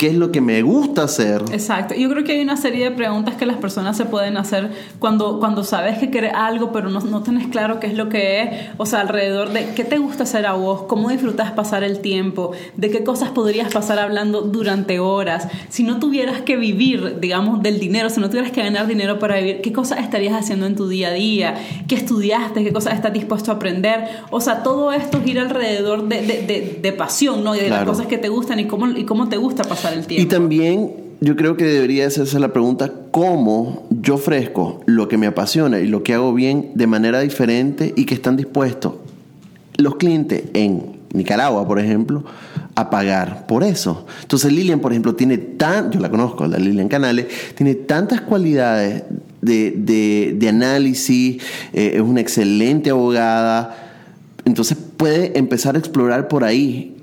¿Qué es lo que me gusta hacer? Exacto. Yo creo que hay una serie de preguntas que las personas se pueden hacer cuando, cuando sabes que quieres algo, pero no, no tenés claro qué es lo que es. O sea, alrededor de qué te gusta hacer a vos, cómo disfrutas pasar el tiempo, de qué cosas podrías pasar hablando durante horas. Si no tuvieras que vivir, digamos, del dinero, si no tuvieras que ganar dinero para vivir, ¿qué cosas estarías haciendo en tu día a día? ¿Qué estudiaste? ¿Qué cosas estás dispuesto a aprender? O sea, todo esto gira alrededor de, de, de, de pasión, ¿no? Y de las cosas que te gustan y cómo, y cómo te gusta pasar el tiempo. Y también yo creo que debería hacerse la pregunta cómo yo ofrezco lo que me apasiona y lo que hago bien de manera diferente y que están dispuestos los clientes en Nicaragua, por ejemplo, a pagar por eso. Entonces Lilian, por ejemplo, tiene tan, yo la conozco, la Lilian Canales, tiene tantas cualidades de, de- de análisis, eh, es una excelente abogada, entonces puede empezar a explorar por ahí.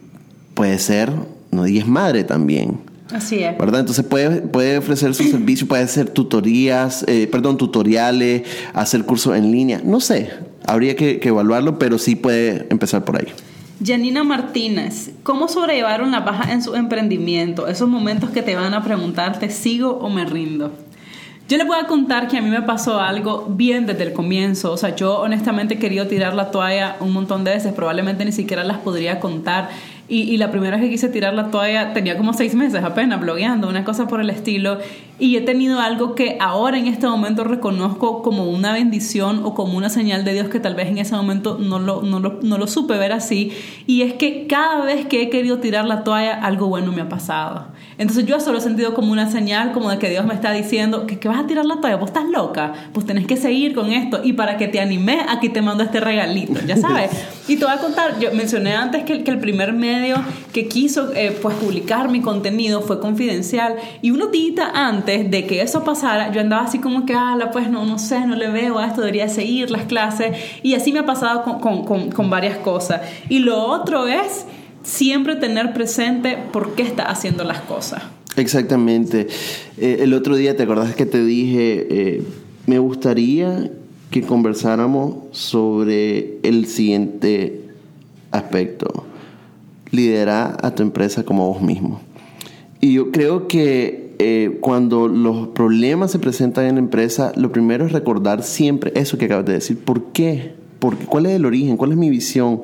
Puede ser, no y es madre también, Así es. ¿Verdad? Entonces puede, puede ofrecer su *clears throat* servicio, puede hacer tutorías, eh, perdón, tutoriales, hacer cursos en línea. No sé, habría que, que evaluarlo, pero sí puede empezar por ahí. Janina Martínez, ¿cómo sobrellevaron la baja en su emprendimiento? Esos momentos que te van a preguntar, ¿te sigo o me rindo? Yo les voy a contar que a mí me pasó algo bien desde el comienzo. O sea, yo honestamente he querido tirar la toalla un montón de veces. Probablemente ni siquiera las podría contar. Y, la primera vez que quise tirar la toalla tenía como seis meses apenas blogueando, una cosa por el estilo. Y he tenido algo que ahora en este momento reconozco como una bendición o como una señal de Dios que tal vez en ese momento no lo, no lo, no lo supe ver así. Y es que cada vez que he querido tirar la toalla, algo bueno me ha pasado. Entonces yo eso lo he sentido como una señal, como de que Dios me está diciendo que, que vas a tirar la toalla, vos estás loca, pues tenés que seguir con esto. Y para que te animes, aquí te mando este regalito, ya sabes. *laughs* Y te voy a contar, yo mencioné antes que, que el primer medio que quiso eh, pues publicar mi contenido fue confidencial y unos días antes de que eso pasara yo andaba así como que ala pues no no sé no le veo a esto debería seguir las clases y así me ha pasado con, con, con, con varias cosas y lo otro es siempre tener presente por qué está haciendo las cosas Exactamente. Eh, el otro día, ¿te acordás que te dije, eh, me gustaría que conversáramos sobre el siguiente aspecto? Liderar a tu empresa como vos mismo. Y yo creo que eh, cuando los problemas se presentan en la empresa, lo primero es recordar siempre eso que acabas de decir. ¿Por qué? ¿Por qué? ¿Cuál es el origen? ¿Cuál es mi visión?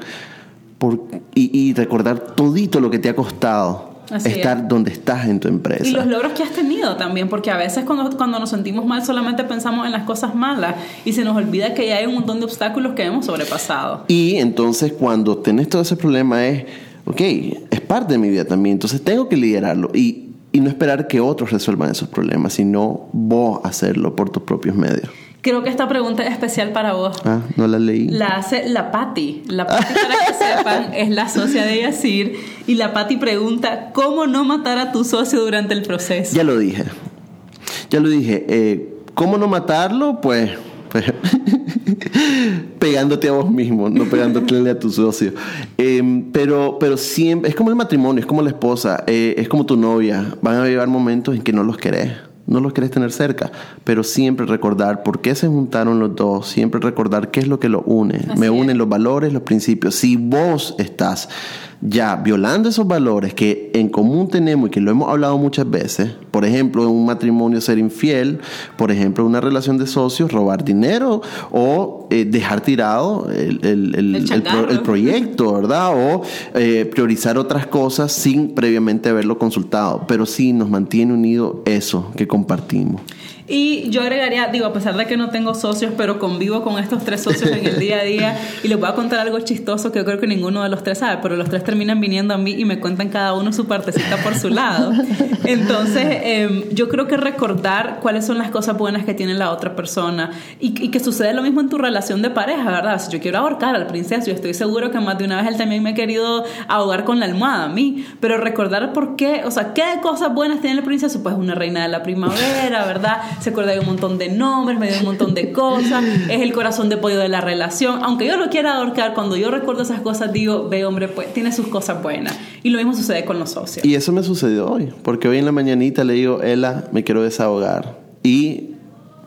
Por, y, y recordar todito lo que te ha costado Así estar es. donde estás en tu empresa. Y los logros que has tenido también, porque a veces cuando, cuando nos sentimos mal solamente pensamos en las cosas malas y se nos olvida que ya hay un montón de obstáculos que hemos sobrepasado. Y entonces cuando tenés todo ese problema es, ok, es parte de mi vida también, entonces tengo que liderarlo y, y no esperar que otros resuelvan esos problemas, sino vos hacerlo por tus propios medios. Creo que esta pregunta es especial para vos. Ah, no la leí. La hace la Patti. La Patti, para que *laughs* sepan, es la socia de Yacir. Y la Patti pregunta, ¿cómo no matar a tu socio durante el proceso? Ya lo dije. Ya lo dije. Eh, ¿Cómo no matarlo? Pues... pues *laughs* pegándote a vos mismo, no pegándote a tu socio. Eh, pero, pero siempre, es como el matrimonio, es como la esposa, eh, es como tu novia. Van a llegar momentos en que no los querés no los querés tener cerca, pero siempre recordar por qué se juntaron los dos, siempre recordar qué es lo que los une. Así Me unen es. los valores, los principios. Si vos estás ya violando esos valores que en común tenemos y que lo hemos hablado muchas veces, por ejemplo, en un matrimonio ser infiel, por ejemplo, en una relación de socios, robar dinero o eh, dejar tirado el, el, el, el pro, proyecto, ¿verdad? O eh, priorizar otras cosas sin previamente haberlo consultado, pero sí nos mantiene unido eso que compartimos. Y yo agregaría, digo, a pesar de que no tengo socios, pero convivo con estos tres socios en el día a día y les voy a contar algo chistoso que yo creo que ninguno de los tres sabe, pero los tres terminan viniendo a mí y me cuentan cada uno su partecita por su lado. Entonces, eh, yo creo que recordar cuáles son las cosas buenas que tiene la otra persona y, y, que sucede lo mismo en tu relación de pareja, ¿verdad? Si yo quiero ahorcar al princeso, yo estoy seguro que más de una vez él también me ha querido ahogar con la almohada a mí, pero recordar por qué, o sea, qué cosas buenas tiene el princeso, pues una reina de la primavera, ¿verdad? Se acuerda de un montón de nombres, me dio un montón de cosas, es el corazón de pollo de la relación. Aunque yo lo quiera ahorcar, cuando yo recuerdo esas cosas, digo, ve, hombre, pues tiene sus cosas buenas. Y lo mismo sucede con los socios. Y eso me sucedió hoy, porque hoy en la mañanita le digo, Ela, me quiero desahogar. Y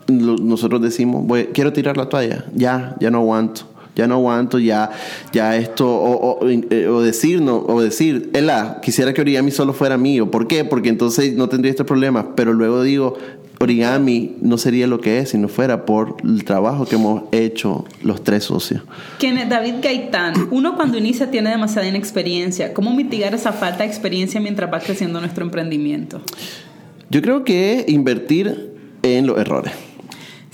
nosotros decimos, voy, quiero tirar la toalla, ya, ya no aguanto ya no aguanto, ya, ya esto, o, o, o, decir, no, o decir, Ela, quisiera que origami solo fuera mío. ¿Por qué? Porque entonces no tendría este problema. Pero luego digo, origami no sería lo que es si no fuera por el trabajo que hemos hecho los tres socios. Kenneth David Gaitán, uno cuando inicia tiene demasiada inexperiencia. ¿Cómo mitigar esa falta de experiencia mientras va creciendo nuestro emprendimiento? Yo creo que invertir en los errores.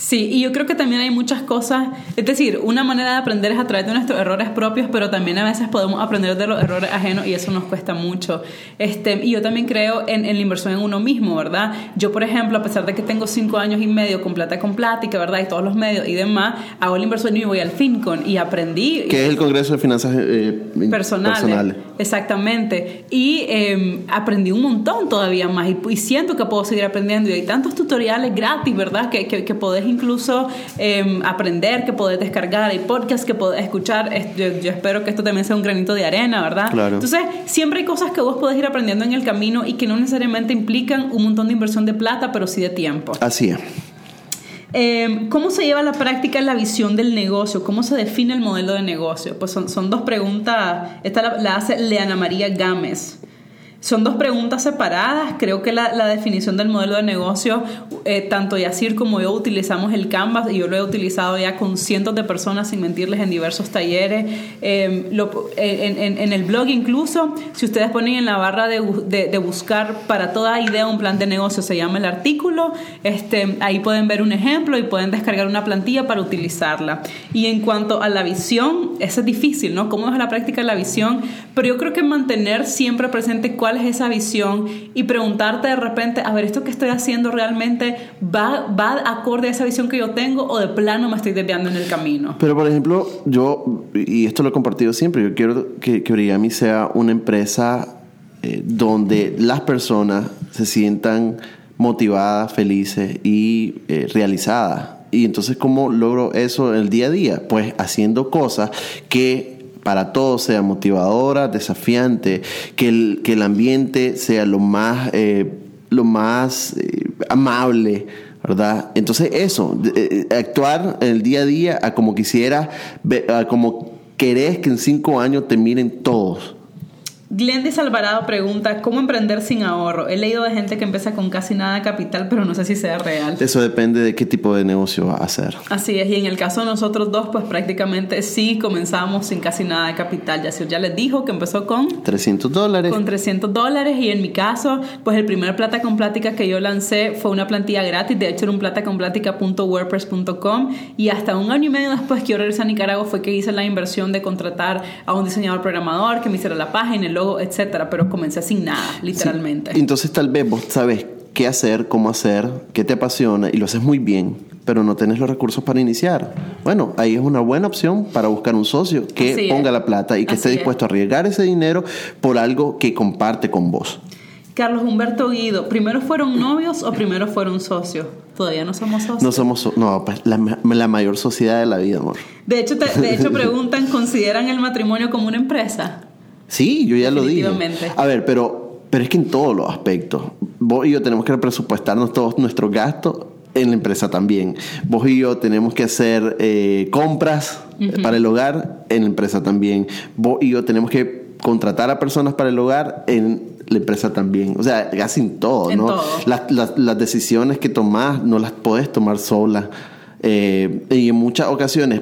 Sí, y yo creo que también hay muchas cosas, es decir, una manera de aprender es a través de nuestros errores propios, pero también a veces podemos aprender de los errores ajenos y eso nos cuesta mucho. Este, y yo también creo en, en la inversión en uno mismo, ¿verdad? Yo, por ejemplo, a pesar de que tengo cinco años y medio con plata con plática, ¿verdad? Y todos los medios y demás, hago la inversión y voy al FinCon y aprendí. Que es el Congreso de Finanzas eh, personales. personales. Exactamente. Y eh, aprendí un montón todavía más y, y, siento que puedo seguir aprendiendo y hay tantos tutoriales gratis, ¿verdad? Que, que, que podés incluso eh, aprender que podés descargar, hay podcasts que podés escuchar. Es- Yo, yo espero que esto también sea un granito de arena, ¿verdad? Claro. Entonces, siempre hay cosas que vos podés ir aprendiendo en el camino y que no necesariamente implican un montón de inversión de plata, pero sí de tiempo. Así es. Eh, ¿Cómo se lleva a la práctica la visión del negocio? ¿Cómo se define el modelo de negocio? Pues son, son dos preguntas. Esta la, la hace Leana María Gámez. Son dos preguntas separadas. Creo que la, la definición del modelo de negocio, eh, tanto Yacir como yo utilizamos el Canvas y yo lo he utilizado ya con cientos de personas, sin mentirles, en diversos talleres. Eh, lo- en, en- en el blog incluso, si ustedes ponen en la barra de, de- de buscar para toda idea un plan de negocio, se llama el artículo, este, ahí pueden ver un ejemplo y pueden descargar una plantilla para utilizarla. Y en cuanto a la visión, eso es difícil, ¿no? ¿Cómo es la práctica la visión? Pero yo creo que mantener siempre presente cuál es esa visión y preguntarte de repente, a ver, ¿esto que estoy haciendo realmente va, va acorde a esa visión que yo tengo o de plano me estoy desviando en el camino? Pero por ejemplo, yo, y esto lo he compartido siempre, yo quiero que, que Origami sea una empresa eh, donde las personas se sientan motivadas, felices y eh, realizadas. Y entonces, ¿cómo logro eso el día a día? Pues haciendo cosas que para todos sea motivadora, desafiante, que el, que el ambiente sea lo más, eh, lo más eh, amable, ¿verdad? Entonces eso, eh, actuar en el día a día a como quisiera, ve- a como querés que en cinco años te miren todos. Glendis Alvarado pregunta, ¿cómo emprender sin ahorro? He leído de gente que empieza con casi nada de capital, pero no sé si sea real. Eso depende de qué tipo de negocio va a hacer. Así es, y en el caso de nosotros dos, pues prácticamente sí comenzamos sin casi nada de capital. Yacir ya les dijo que empezó con 300 dólares. con 300 dólares y en mi caso, pues el primer plata con plática que yo lancé fue una plantilla gratis, de hecho era un plataconplática.wordpress.com y hasta un año y medio después que yo regresé a Nicaragua fue que hice la inversión de contratar a un diseñador programador que me hiciera la página, el etcétera, pero comencé sin nada, literalmente. Entonces tal vez vos sabes qué hacer, cómo hacer, qué te apasiona y lo haces muy bien, pero no tenés los recursos para iniciar. Bueno, ahí es una buena opción para buscar un socio que Así es. ponga la plata y que esté es. dispuesto a arriesgar ese dinero por algo que comparte con vos. Carlos Humberto Guido, ¿primero fueron novios o primero fueron socios? Todavía no somos socios. No somos, so- no, pues, la, la mayor sociedad de la vida, amor. De hecho, te- de hecho *laughs* preguntan, ¿consideran el matrimonio como una empresa? Sí, yo ya lo dije. A ver, pero, pero es que en todos los aspectos. Vos y yo tenemos que presupuestarnos todos nuestros gastos en la empresa también. Vos y yo tenemos que hacer eh, compras para el hogar en la empresa también. Vos y yo tenemos que contratar a personas para el hogar en la empresa también. O sea, casi en todo, En ¿no? todo. Las, las- las decisiones que tomás no las podés tomar sola. Eh, y en muchas ocasiones,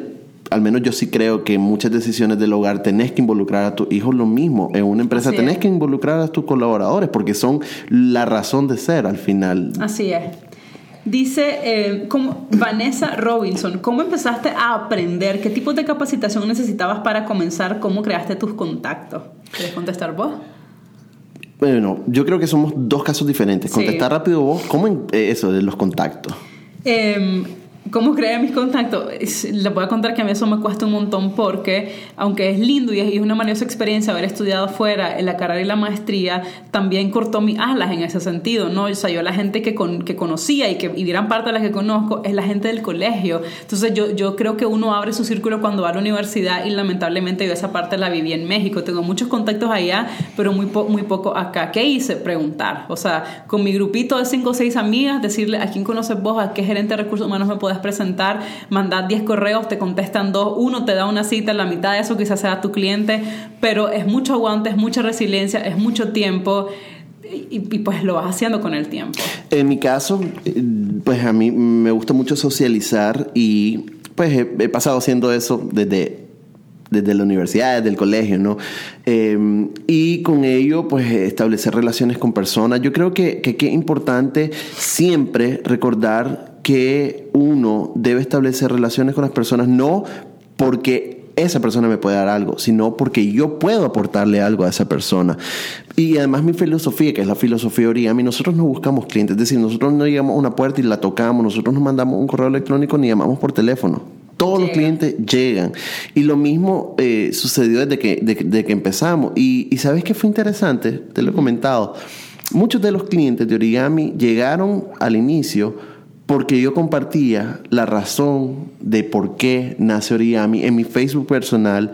al menos yo sí creo que en muchas decisiones del hogar tenés que involucrar a tus hijos lo mismo. En una empresa Así tenés es. que involucrar a tus colaboradores porque son la razón de ser al final. Así es. Dice eh, ¿cómo- Vanessa Robinson, ¿cómo empezaste a aprender? ¿Qué tipo de capacitación necesitabas para comenzar? ¿Cómo creaste tus contactos? ¿Quieres contestar vos? Bueno, yo creo que somos dos casos diferentes. Sí. Contestar rápido vos, ¿cómo en- eh, eso de los contactos? Eh, ¿Cómo creé mis contactos? Es- Les voy a contar que a mí eso me cuesta un montón porque, aunque es lindo y es, una maravillosa experiencia haber estudiado fuera en la carrera y la maestría, también cortó mis alas en ese sentido, ¿no? O sea, yo la gente que, con- que conocía y que y gran parte de la que conozco es la gente del colegio. Entonces yo, yo creo que uno abre su círculo cuando va a la universidad y lamentablemente yo esa parte la viví en México. Tengo muchos contactos allá, pero muy, po- muy poco acá. ¿Qué hice? Preguntar. O sea, con mi grupito de cinco o seis amigas, decirle a quién conoces vos, a qué gerente de recursos humanos me presentar, mandar 10 correos, te contestan dos, uno te da una cita, la mitad de eso quizás sea tu cliente, pero es mucho aguante, es mucha resiliencia, es mucho tiempo y, pues lo vas haciendo con el tiempo. En mi caso, eh, pues a mí me gusta mucho socializar y pues he, he pasado haciendo eso desde, desde la universidad, desde el colegio, ¿no? Eh, y con ello, pues establecer relaciones con personas. Yo creo que, que, que es importante siempre recordar que uno debe establecer relaciones con las personas, no porque esa persona me puede dar algo, sino porque yo puedo aportarle algo a esa persona. Y además mi filosofía, que es la filosofía de Origami, nosotros no buscamos clientes, es decir, nosotros no llegamos a una puerta y la tocamos, nosotros nos mandamos un correo electrónico ni llamamos por teléfono. Todos los clientes llegan. Y lo mismo eh, sucedió desde que, de, de que empezamos. Y, y sabes que fue interesante, te lo he comentado. Muchos de los clientes de Origami llegaron al inicio porque yo compartía la razón de por qué nace Origami en mi Facebook personal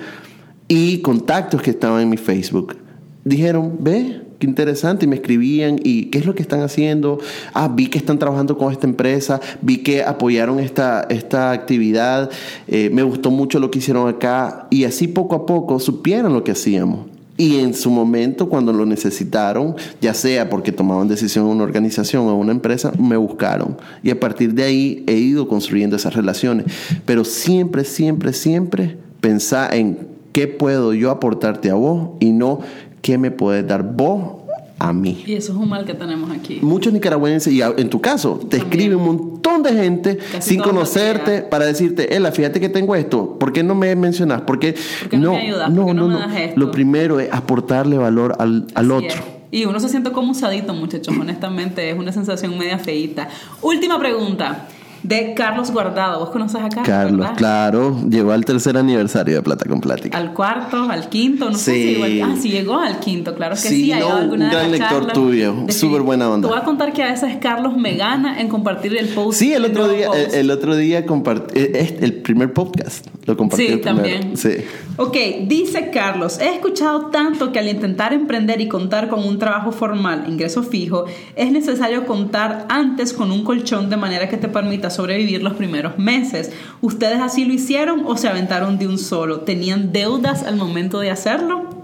y contactos que estaban en mi Facebook. Dijeron, ve, qué interesante, y me escribían, y qué es lo que están haciendo. Ah, vi que están trabajando con esta empresa, vi que apoyaron esta, esta actividad, eh, me gustó mucho lo que hicieron acá, y así poco a poco supieron lo que hacíamos. Y en su momento, cuando lo necesitaron, ya sea porque tomaban decisión en una organización o una empresa, me buscaron. Y a partir de ahí he ido construyendo esas relaciones. Pero siempre, siempre, siempre pensar en qué puedo yo aportarte a vos y no qué me puedes dar vos a mí. Y eso es un mal que tenemos aquí. Muchos nicaragüenses, y en tu caso, te escribe un montón de gente Casi sin conocerte para decirte, Ela, fíjate que tengo esto, ¿por qué no me mencionas? Porque ¿Por qué no me ayudas? no, ¿Por qué no no, me das esto? Lo primero es aportarle valor al, al otro. es. Y uno se siente como usadito, muchachos, honestamente, es una sensación media feíta. Última pregunta, de Carlos Guardado. ¿Vos conoces a Carlos? Carlos, verdad? claro, llegó al tercer aniversario de Plata con Plática. Al cuarto, al quinto, no sé si igual. Ah, sí llegó al quinto, claro que sí. No, alguna un gran lector tuyo, súper buena onda. Te voy a contar que a veces Carlos me gana en compartir el post. Sí, el otro día, el, el otro día compartí, eh, el primer podcast lo compartí. Sí, el también. Sí. Ok, dice Carlos, he escuchado tanto que al intentar emprender y contar con un trabajo formal, ingreso fijo, es necesario contar antes con un colchón de manera que te permita sobrevivir los primeros meses. ¿Ustedes así lo hicieron o se aventaron de un solo? ¿Tenían deudas al momento de hacerlo?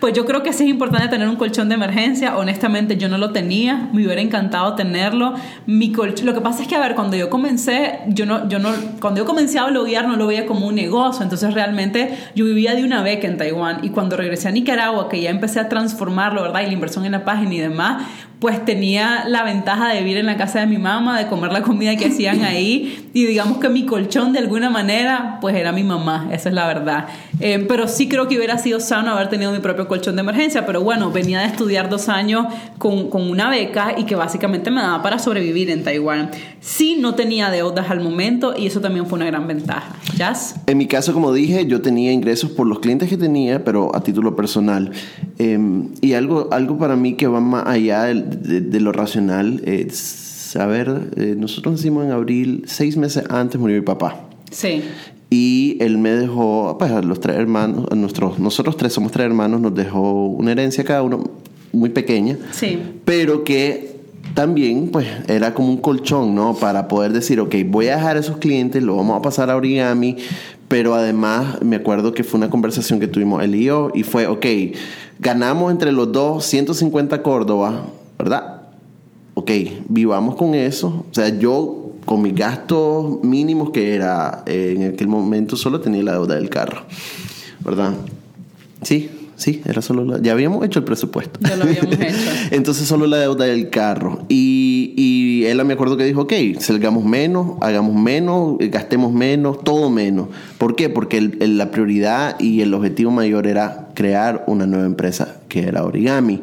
Pues yo creo que sí es importante tener un colchón de emergencia. Honestamente, yo no lo tenía. Me hubiera encantado tenerlo. Mi colch- Lo que pasa es que, a ver, cuando yo comencé, yo no, yo no, cuando yo comencé a bloguear no lo veía como un negocio. Entonces, realmente, yo vivía de una beca en Taiwán. Y cuando regresé a Nicaragua, que ya empecé a transformarlo, ¿verdad? Y la inversión en la página y demás, pues tenía la ventaja de vivir en la casa de mi mamá, de comer la comida que hacían *laughs* ahí. Y digamos que mi colchón, de alguna manera, pues era mi mamá. Esa es la verdad. Eh, pero sí creo que hubiera sido sano haber tenido mi propio colchón de emergencia. Pero bueno, venía de estudiar dos años con, con una beca y que básicamente me daba para sobrevivir en Taiwán. Sí, no tenía deudas al momento y eso también fue una gran ventaja. ¿Jazz? En mi caso, como dije, yo tenía ingresos por los clientes que tenía, pero a título personal. Eh, y algo, algo para mí que va más allá del- de, de lo racional es saber, eh, nosotros nacimos en abril, seis meses antes murió mi papá. Sí. Y él me dejó, pues a los tres hermanos, a nuestros, nosotros tres somos tres hermanos, nos dejó una herencia cada uno muy pequeña, Sí. pero que también pues era como un colchón, ¿no? Para poder decir, ok, voy a dejar a esos clientes, lo vamos a pasar a origami, pero además me acuerdo que fue una conversación que tuvimos él y yo y fue, ok, ganamos entre los dos 150 Córdoba, ¿verdad? Ok, vivamos con eso. O sea, yo con mis gastos mínimos que era eh, en aquel momento solo tenía la deuda del carro, ¿verdad? Sí, sí, era solo la... Ya habíamos hecho el presupuesto. Ya lo habíamos *laughs* hecho. Entonces solo la deuda del carro. Y, y él me acuerdo que dijo, ok, salgamos menos, hagamos menos, eh, gastemos menos, todo menos. ¿Por qué? Porque el- el- la prioridad y el objetivo mayor era crear una nueva empresa que era Origami.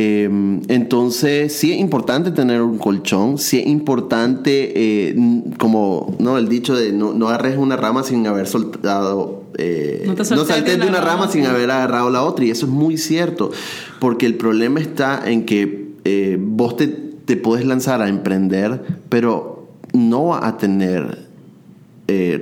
Eh, entonces, sí es importante tener un colchón, sí es importante, eh, como no el dicho de no, no agarres una rama sin haber soltado, eh, No te no soltes saltes de una rama rama, sin haber agarrado la otra. Y eso es muy cierto, porque el problema está en que eh, vos te, te puedes lanzar a emprender, pero no va a tener eh,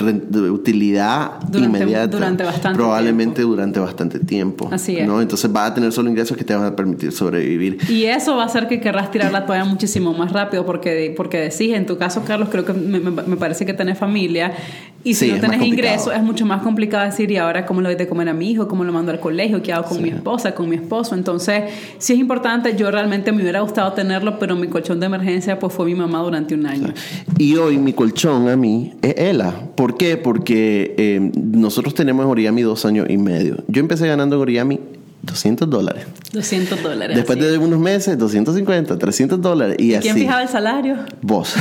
utilidad Durante- inmediata. durante bastante Probablemente durante bastante tiempo. Así es. ¿no? Entonces vas a tener solo ingresos que te van a permitir sobrevivir. Y eso va a hacer que querrás tirar la toalla muchísimo más rápido porque, porque decís, en tu caso, Carlos, creo que me, me- me parece que tenés familia y si Sí, no tenés ingresos es mucho más complicado decir, y ahora cómo le doy de comer a mi hijo, cómo lo mando al colegio, qué hago con mi esposa, con mi esposo. Entonces, sí es importante, yo realmente me hubiera gustado tenerlo, pero mi colchón de emergencia pues fue mi mamá durante un año. Y hoy mi colchón a mí es Ela. ¿Por qué? Porque eh, nosotros tenemos en Origami dos años y medio. Yo empecé ganando Origami 200 dólares. 200 dólares. Después así. de unos meses, 250, 300 dólares. Y así. ¿Quién fijaba el salario? Vos.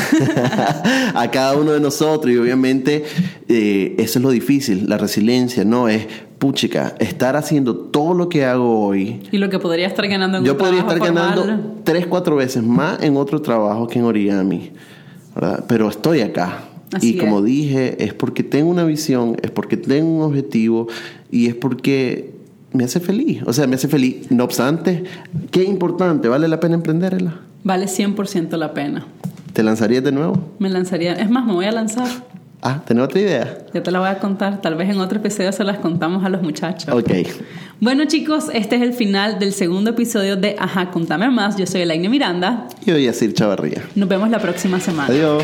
*laughs* a cada uno de nosotros. Y obviamente eh, eso es lo difícil, la resiliencia, ¿no? Es, puchica, estar haciendo todo lo que hago hoy. Y lo que podría estar ganando en Yo un podría estar trabajo formal. ganando tres, cuatro veces más en otro trabajo que en origami, ¿verdad? Pero estoy acá. Así y como dije, es porque tengo una visión, es porque tengo un objetivo y es porque me hace feliz. O sea, me hace feliz. No obstante, qué importante, ¿vale la pena emprenderla? Vale 100% la pena. ¿Te lanzarías de nuevo? Me lanzaría. Es más, me voy a lanzar. Ah, ¿tenés otra idea? Ya te la voy a contar. Tal vez en otro episodio se las contamos a los muchachos. Ok. Bueno, chicos, este es el final del segundo episodio de Ajá, contame más. Yo soy Elaine Miranda. Y voy a decir Chavarría. Nos vemos la próxima semana. Adiós.